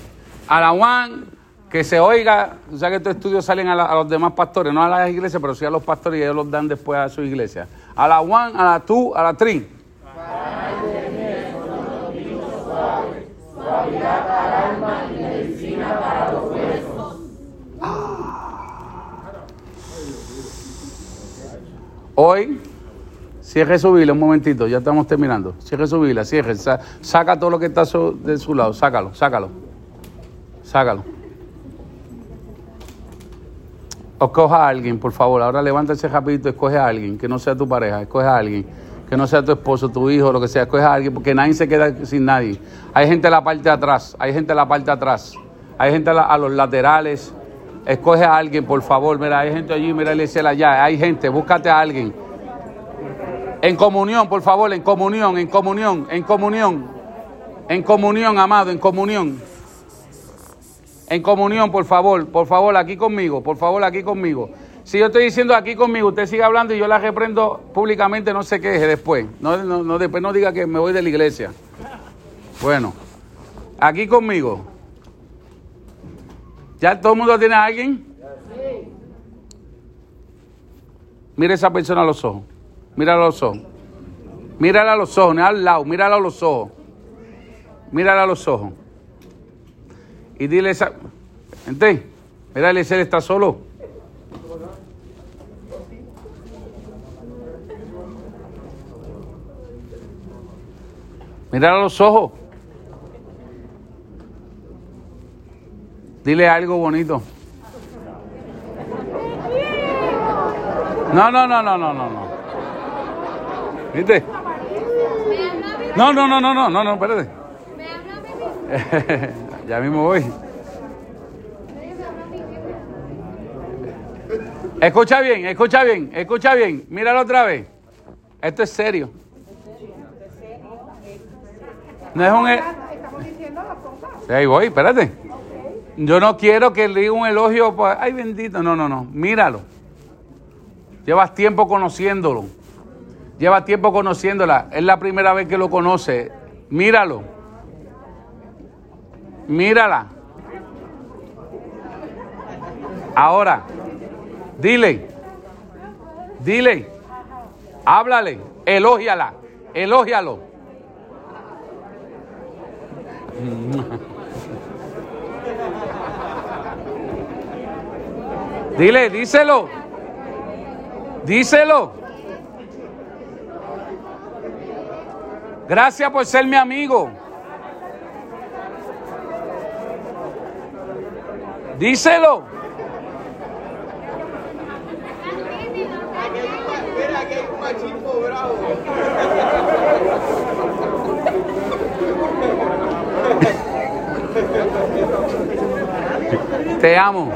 S1: A la Juan, que se oiga, o sea que estos estudios salen a los demás pastores, no a las iglesias, pero sí a los pastores y ellos los dan después a su iglesia. A la Juan, a la tú, a la tri. Hoy, cierre su Biblia un momentito, ya estamos terminando. Cierre su Biblia, cierre, sa- saca todo lo que está de su lado, sácalo, sácalo, sácalo. Escoja a alguien, por favor. Ahora levántase rapidito, escoge a alguien, que no sea tu pareja, escoge a alguien, que no sea tu esposo, tu hijo, lo que sea, escoge a alguien, porque nadie se queda sin nadie. Hay gente en la parte de atrás, hay gente en la parte de atrás, hay gente a, los laterales. Escoge a alguien, por favor. Mira, hay gente allí, mira, Elisela allá. Hay gente, búscate a alguien. En comunión, por favor, en comunión, en comunión, en comunión. En comunión, amado, en comunión. En comunión, por favor, por favor, aquí conmigo, por favor, aquí conmigo. Si yo estoy diciendo aquí conmigo, usted sigue hablando y yo la reprendo públicamente, no se queje después. No, no, no, después no diga que me voy de la iglesia. Bueno, aquí conmigo. ¿Ya todo el mundo tiene a alguien? Mira a esa persona a los ojos. Mírala a los ojos. Mírala a los ojos, al lado, mírala a los ojos. Mírala a los ojos. Y dile esa. Gente, mira, él está solo. Mírala a los ojos. Dile algo bonito. No, no, no, no, no, no, no. ¿Viste? No, no, no, no, no, no, no, espérate. ya mismo voy. Escucha bien, escucha bien, escucha bien. Míralo otra vez. Esto es serio. No es un... e-
S4: Estamos diciendo las cosas.
S1: Ahí voy, espérate. Yo no quiero que le diga un elogio, ay bendito. No, no, no. Míralo. Llevas tiempo conociéndolo. Llevas tiempo conociéndola. Es la primera vez que lo conoce. Míralo. Mírala. Ahora, dile. Dile. Háblale. Elógiala. Elógialo. Dile, díselo. Díselo. Gracias por ser mi amigo. Díselo.
S15: Mira, aquí hay un machito bravo.
S1: Te amo.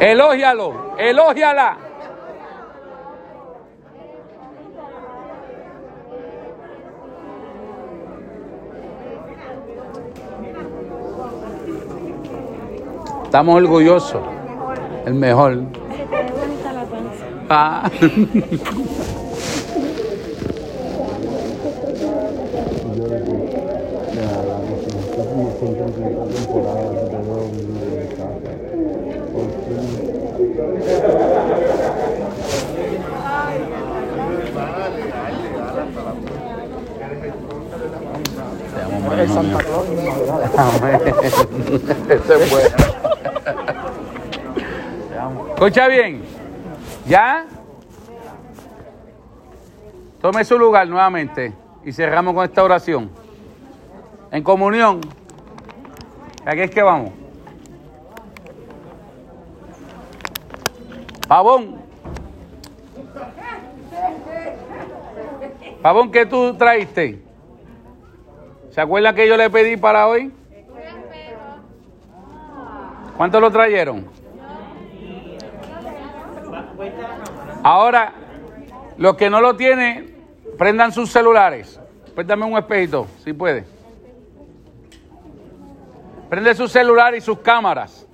S1: Elógialo. Elógiala. Estamos orgullosos. El mejor. Ah.
S9: El Santa Claus.
S1: Amén. Ese es bueno. Escucha bien. ¿Ya? Tome su lugar nuevamente y cerramos con esta oración. En comunión. Aquí es que vamos. Pavón. Pavón, ¿qué tú traíste? ¿Se acuerdan que yo le pedí para hoy? ¿Cuántos lo trajeron? Ahora, los que no lo tienen, prendan sus celulares. Préstame un espejito, si puede. Prende su celular y sus cámaras.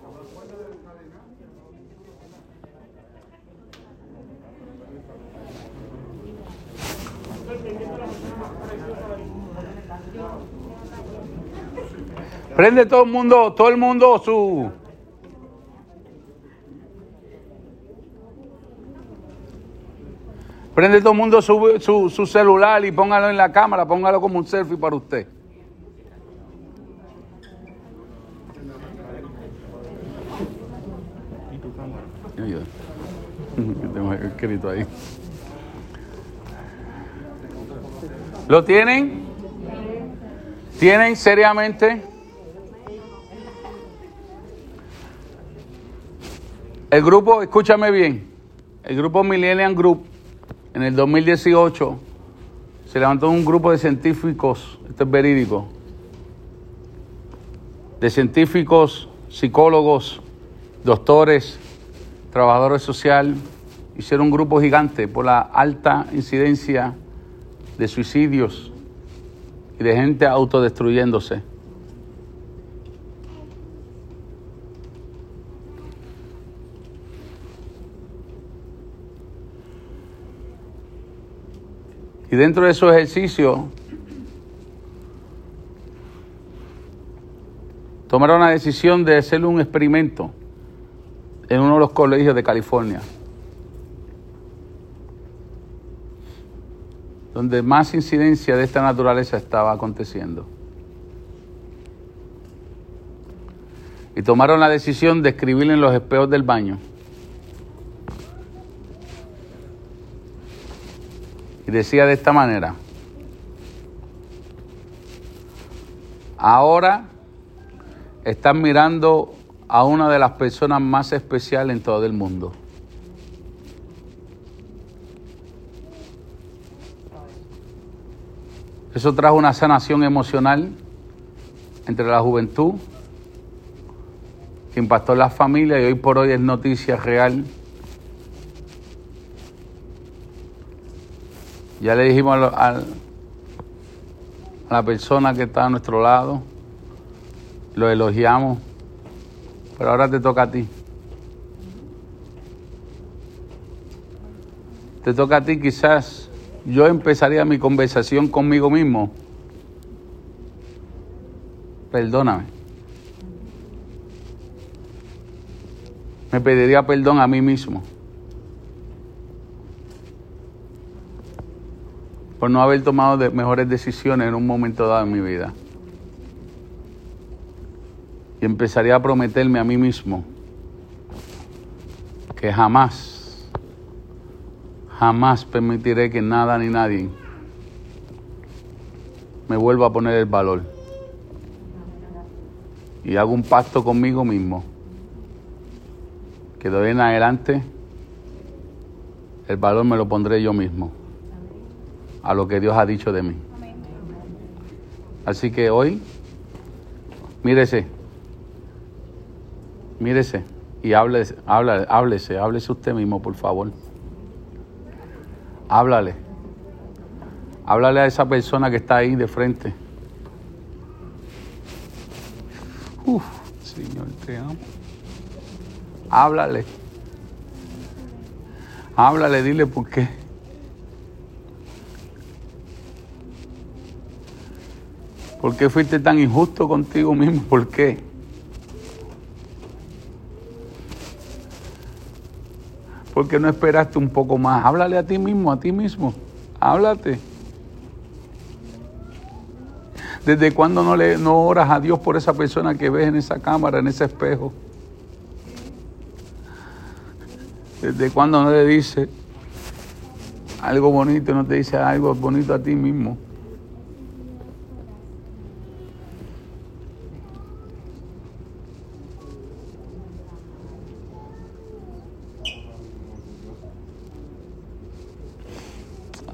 S1: Prende todo el mundo, todo el mundo su. Prende todo el mundo su, su, su celular y póngalo en la cámara, póngalo como un selfie para usted. Tengo escrito ahí. ¿Lo tienen? ¿Tienen seriamente? El grupo, escúchame bien, el grupo Millennium Group en el 2018 se levantó un grupo de científicos, esto es verídico, de científicos, psicólogos, doctores, trabajadores sociales, hicieron un grupo gigante por la alta incidencia de suicidios y de gente autodestruyéndose. Y dentro de esos ejercicios tomaron la decisión de hacer un experimento en uno de los colegios de California, donde más incidencia de esta naturaleza estaba aconteciendo. Y tomaron la decisión de escribir en los espejos del baño. Y decía de esta manera, ahora están mirando a una de las personas más especiales en todo el mundo. Eso trajo una sanación emocional entre la juventud, que impactó en las familias y hoy por hoy es noticia real. Ya le dijimos a, la persona que está a nuestro lado, lo elogiamos, pero ahora te toca a ti. Te toca a ti quizás. Yo empezaría mi conversación conmigo mismo. Perdóname. Me pediría perdón a mí mismo. Por no haber tomado mejores decisiones en un momento dado en mi vida y empezaría a prometerme a mí mismo que jamás, jamás permitiré que nada ni nadie me vuelva a poner el valor. Y hago un pacto conmigo mismo, que de hoy en adelante el valor me lo pondré yo mismo, a lo que Dios ha dicho de mí. Así que hoy, mírese, mírese y háblese, háblese, háblese, usted mismo, por favor. Háblale. Háblale a esa persona que está ahí de frente. Uf, Señor, te amo. Háblale. Háblale, dile por qué. ¿Por qué fuiste tan injusto contigo mismo? ¿Por qué? ¿Por qué no esperaste un poco más? Háblale a ti mismo, a ti mismo. Háblate. ¿Desde cuándo no, le, no oras a Dios por esa persona que ves en esa cámara, en ese espejo? ¿Desde cuándo no le dice algo bonito, no te dice algo bonito a ti mismo?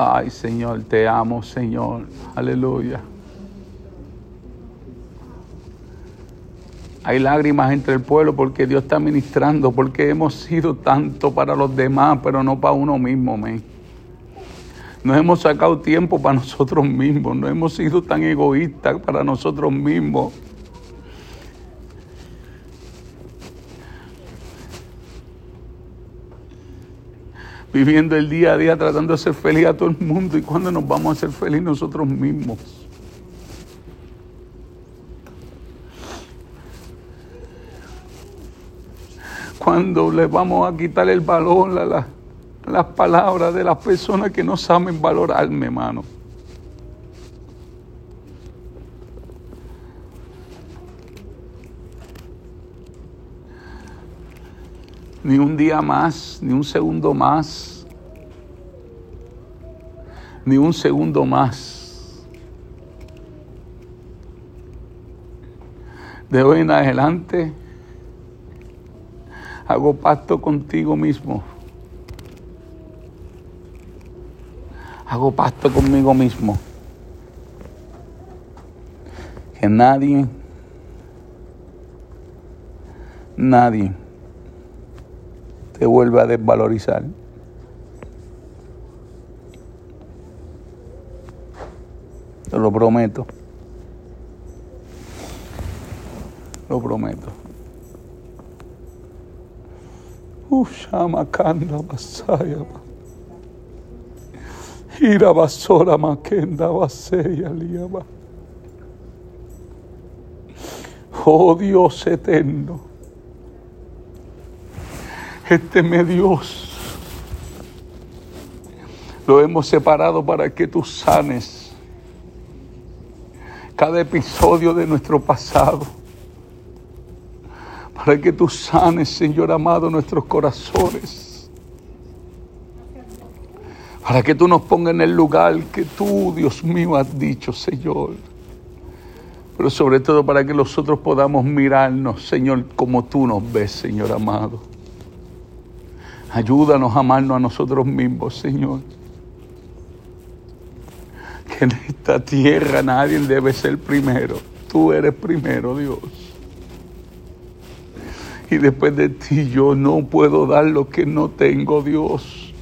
S1: Ay, Señor, te amo, Señor. Aleluya. Hay lágrimas entre el pueblo porque Dios está ministrando, porque hemos sido tanto para los demás, pero no para uno mismo, men. Nos hemos sacado tiempo para nosotros mismos, no hemos sido tan egoístas para nosotros mismos. Viviendo el día a día tratando de ser feliz a todo el mundo y cuando nos vamos a hacer feliz nosotros mismos. Cuando le vamos a quitar el valor a la, las palabras de las personas que no saben valorarme, hermano. Ni un día más, ni un segundo más, ni un segundo más. De hoy en adelante, Hago pacto contigo mismo. Hago pacto conmigo mismo. Que nadie, nadie te vuelva a desvalorizar. Te lo prometo. Lo prometo. Ushama kanda basaya. Ira basora makenda baseya liaba. Oh Dios eterno. Dios. Lo hemos separado para que tú sanes cada episodio de nuestro pasado. Para que tú sanes, Señor amado, nuestros corazones. Para que tú nos pongas en el lugar que tú, Dios mío, has dicho, Señor. Pero sobre todo para que nosotros podamos mirarnos, Señor, como tú nos ves, Señor amado. Ayúdanos a amarnos a nosotros mismos, Señor. Que en esta tierra nadie debe ser primero. Tú eres primero, Dios. Y después de ti yo no puedo dar lo que no tengo, Dios.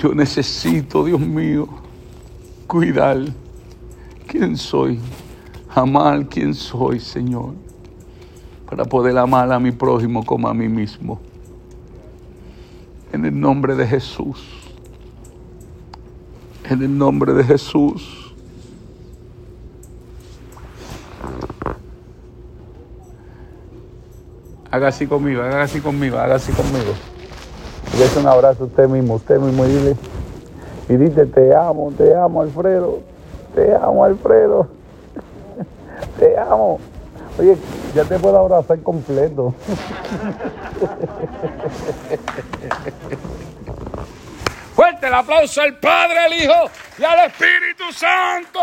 S1: Yo necesito, Dios mío, cuidar quién soy, amar quién soy, Señor, para poder amar a mi prójimo como a mí mismo. En el nombre de Jesús. En el nombre de Jesús. Haga así conmigo, haga así conmigo, haga así conmigo. Dese un abrazo a usted mismo, usted mismo y dile, y dice, te amo, te amo Alfredo, te amo Alfredo, te amo. Oye, ya te puedo abrazar completo. Fuerte el aplauso al Padre, al Hijo y al Espíritu Santo.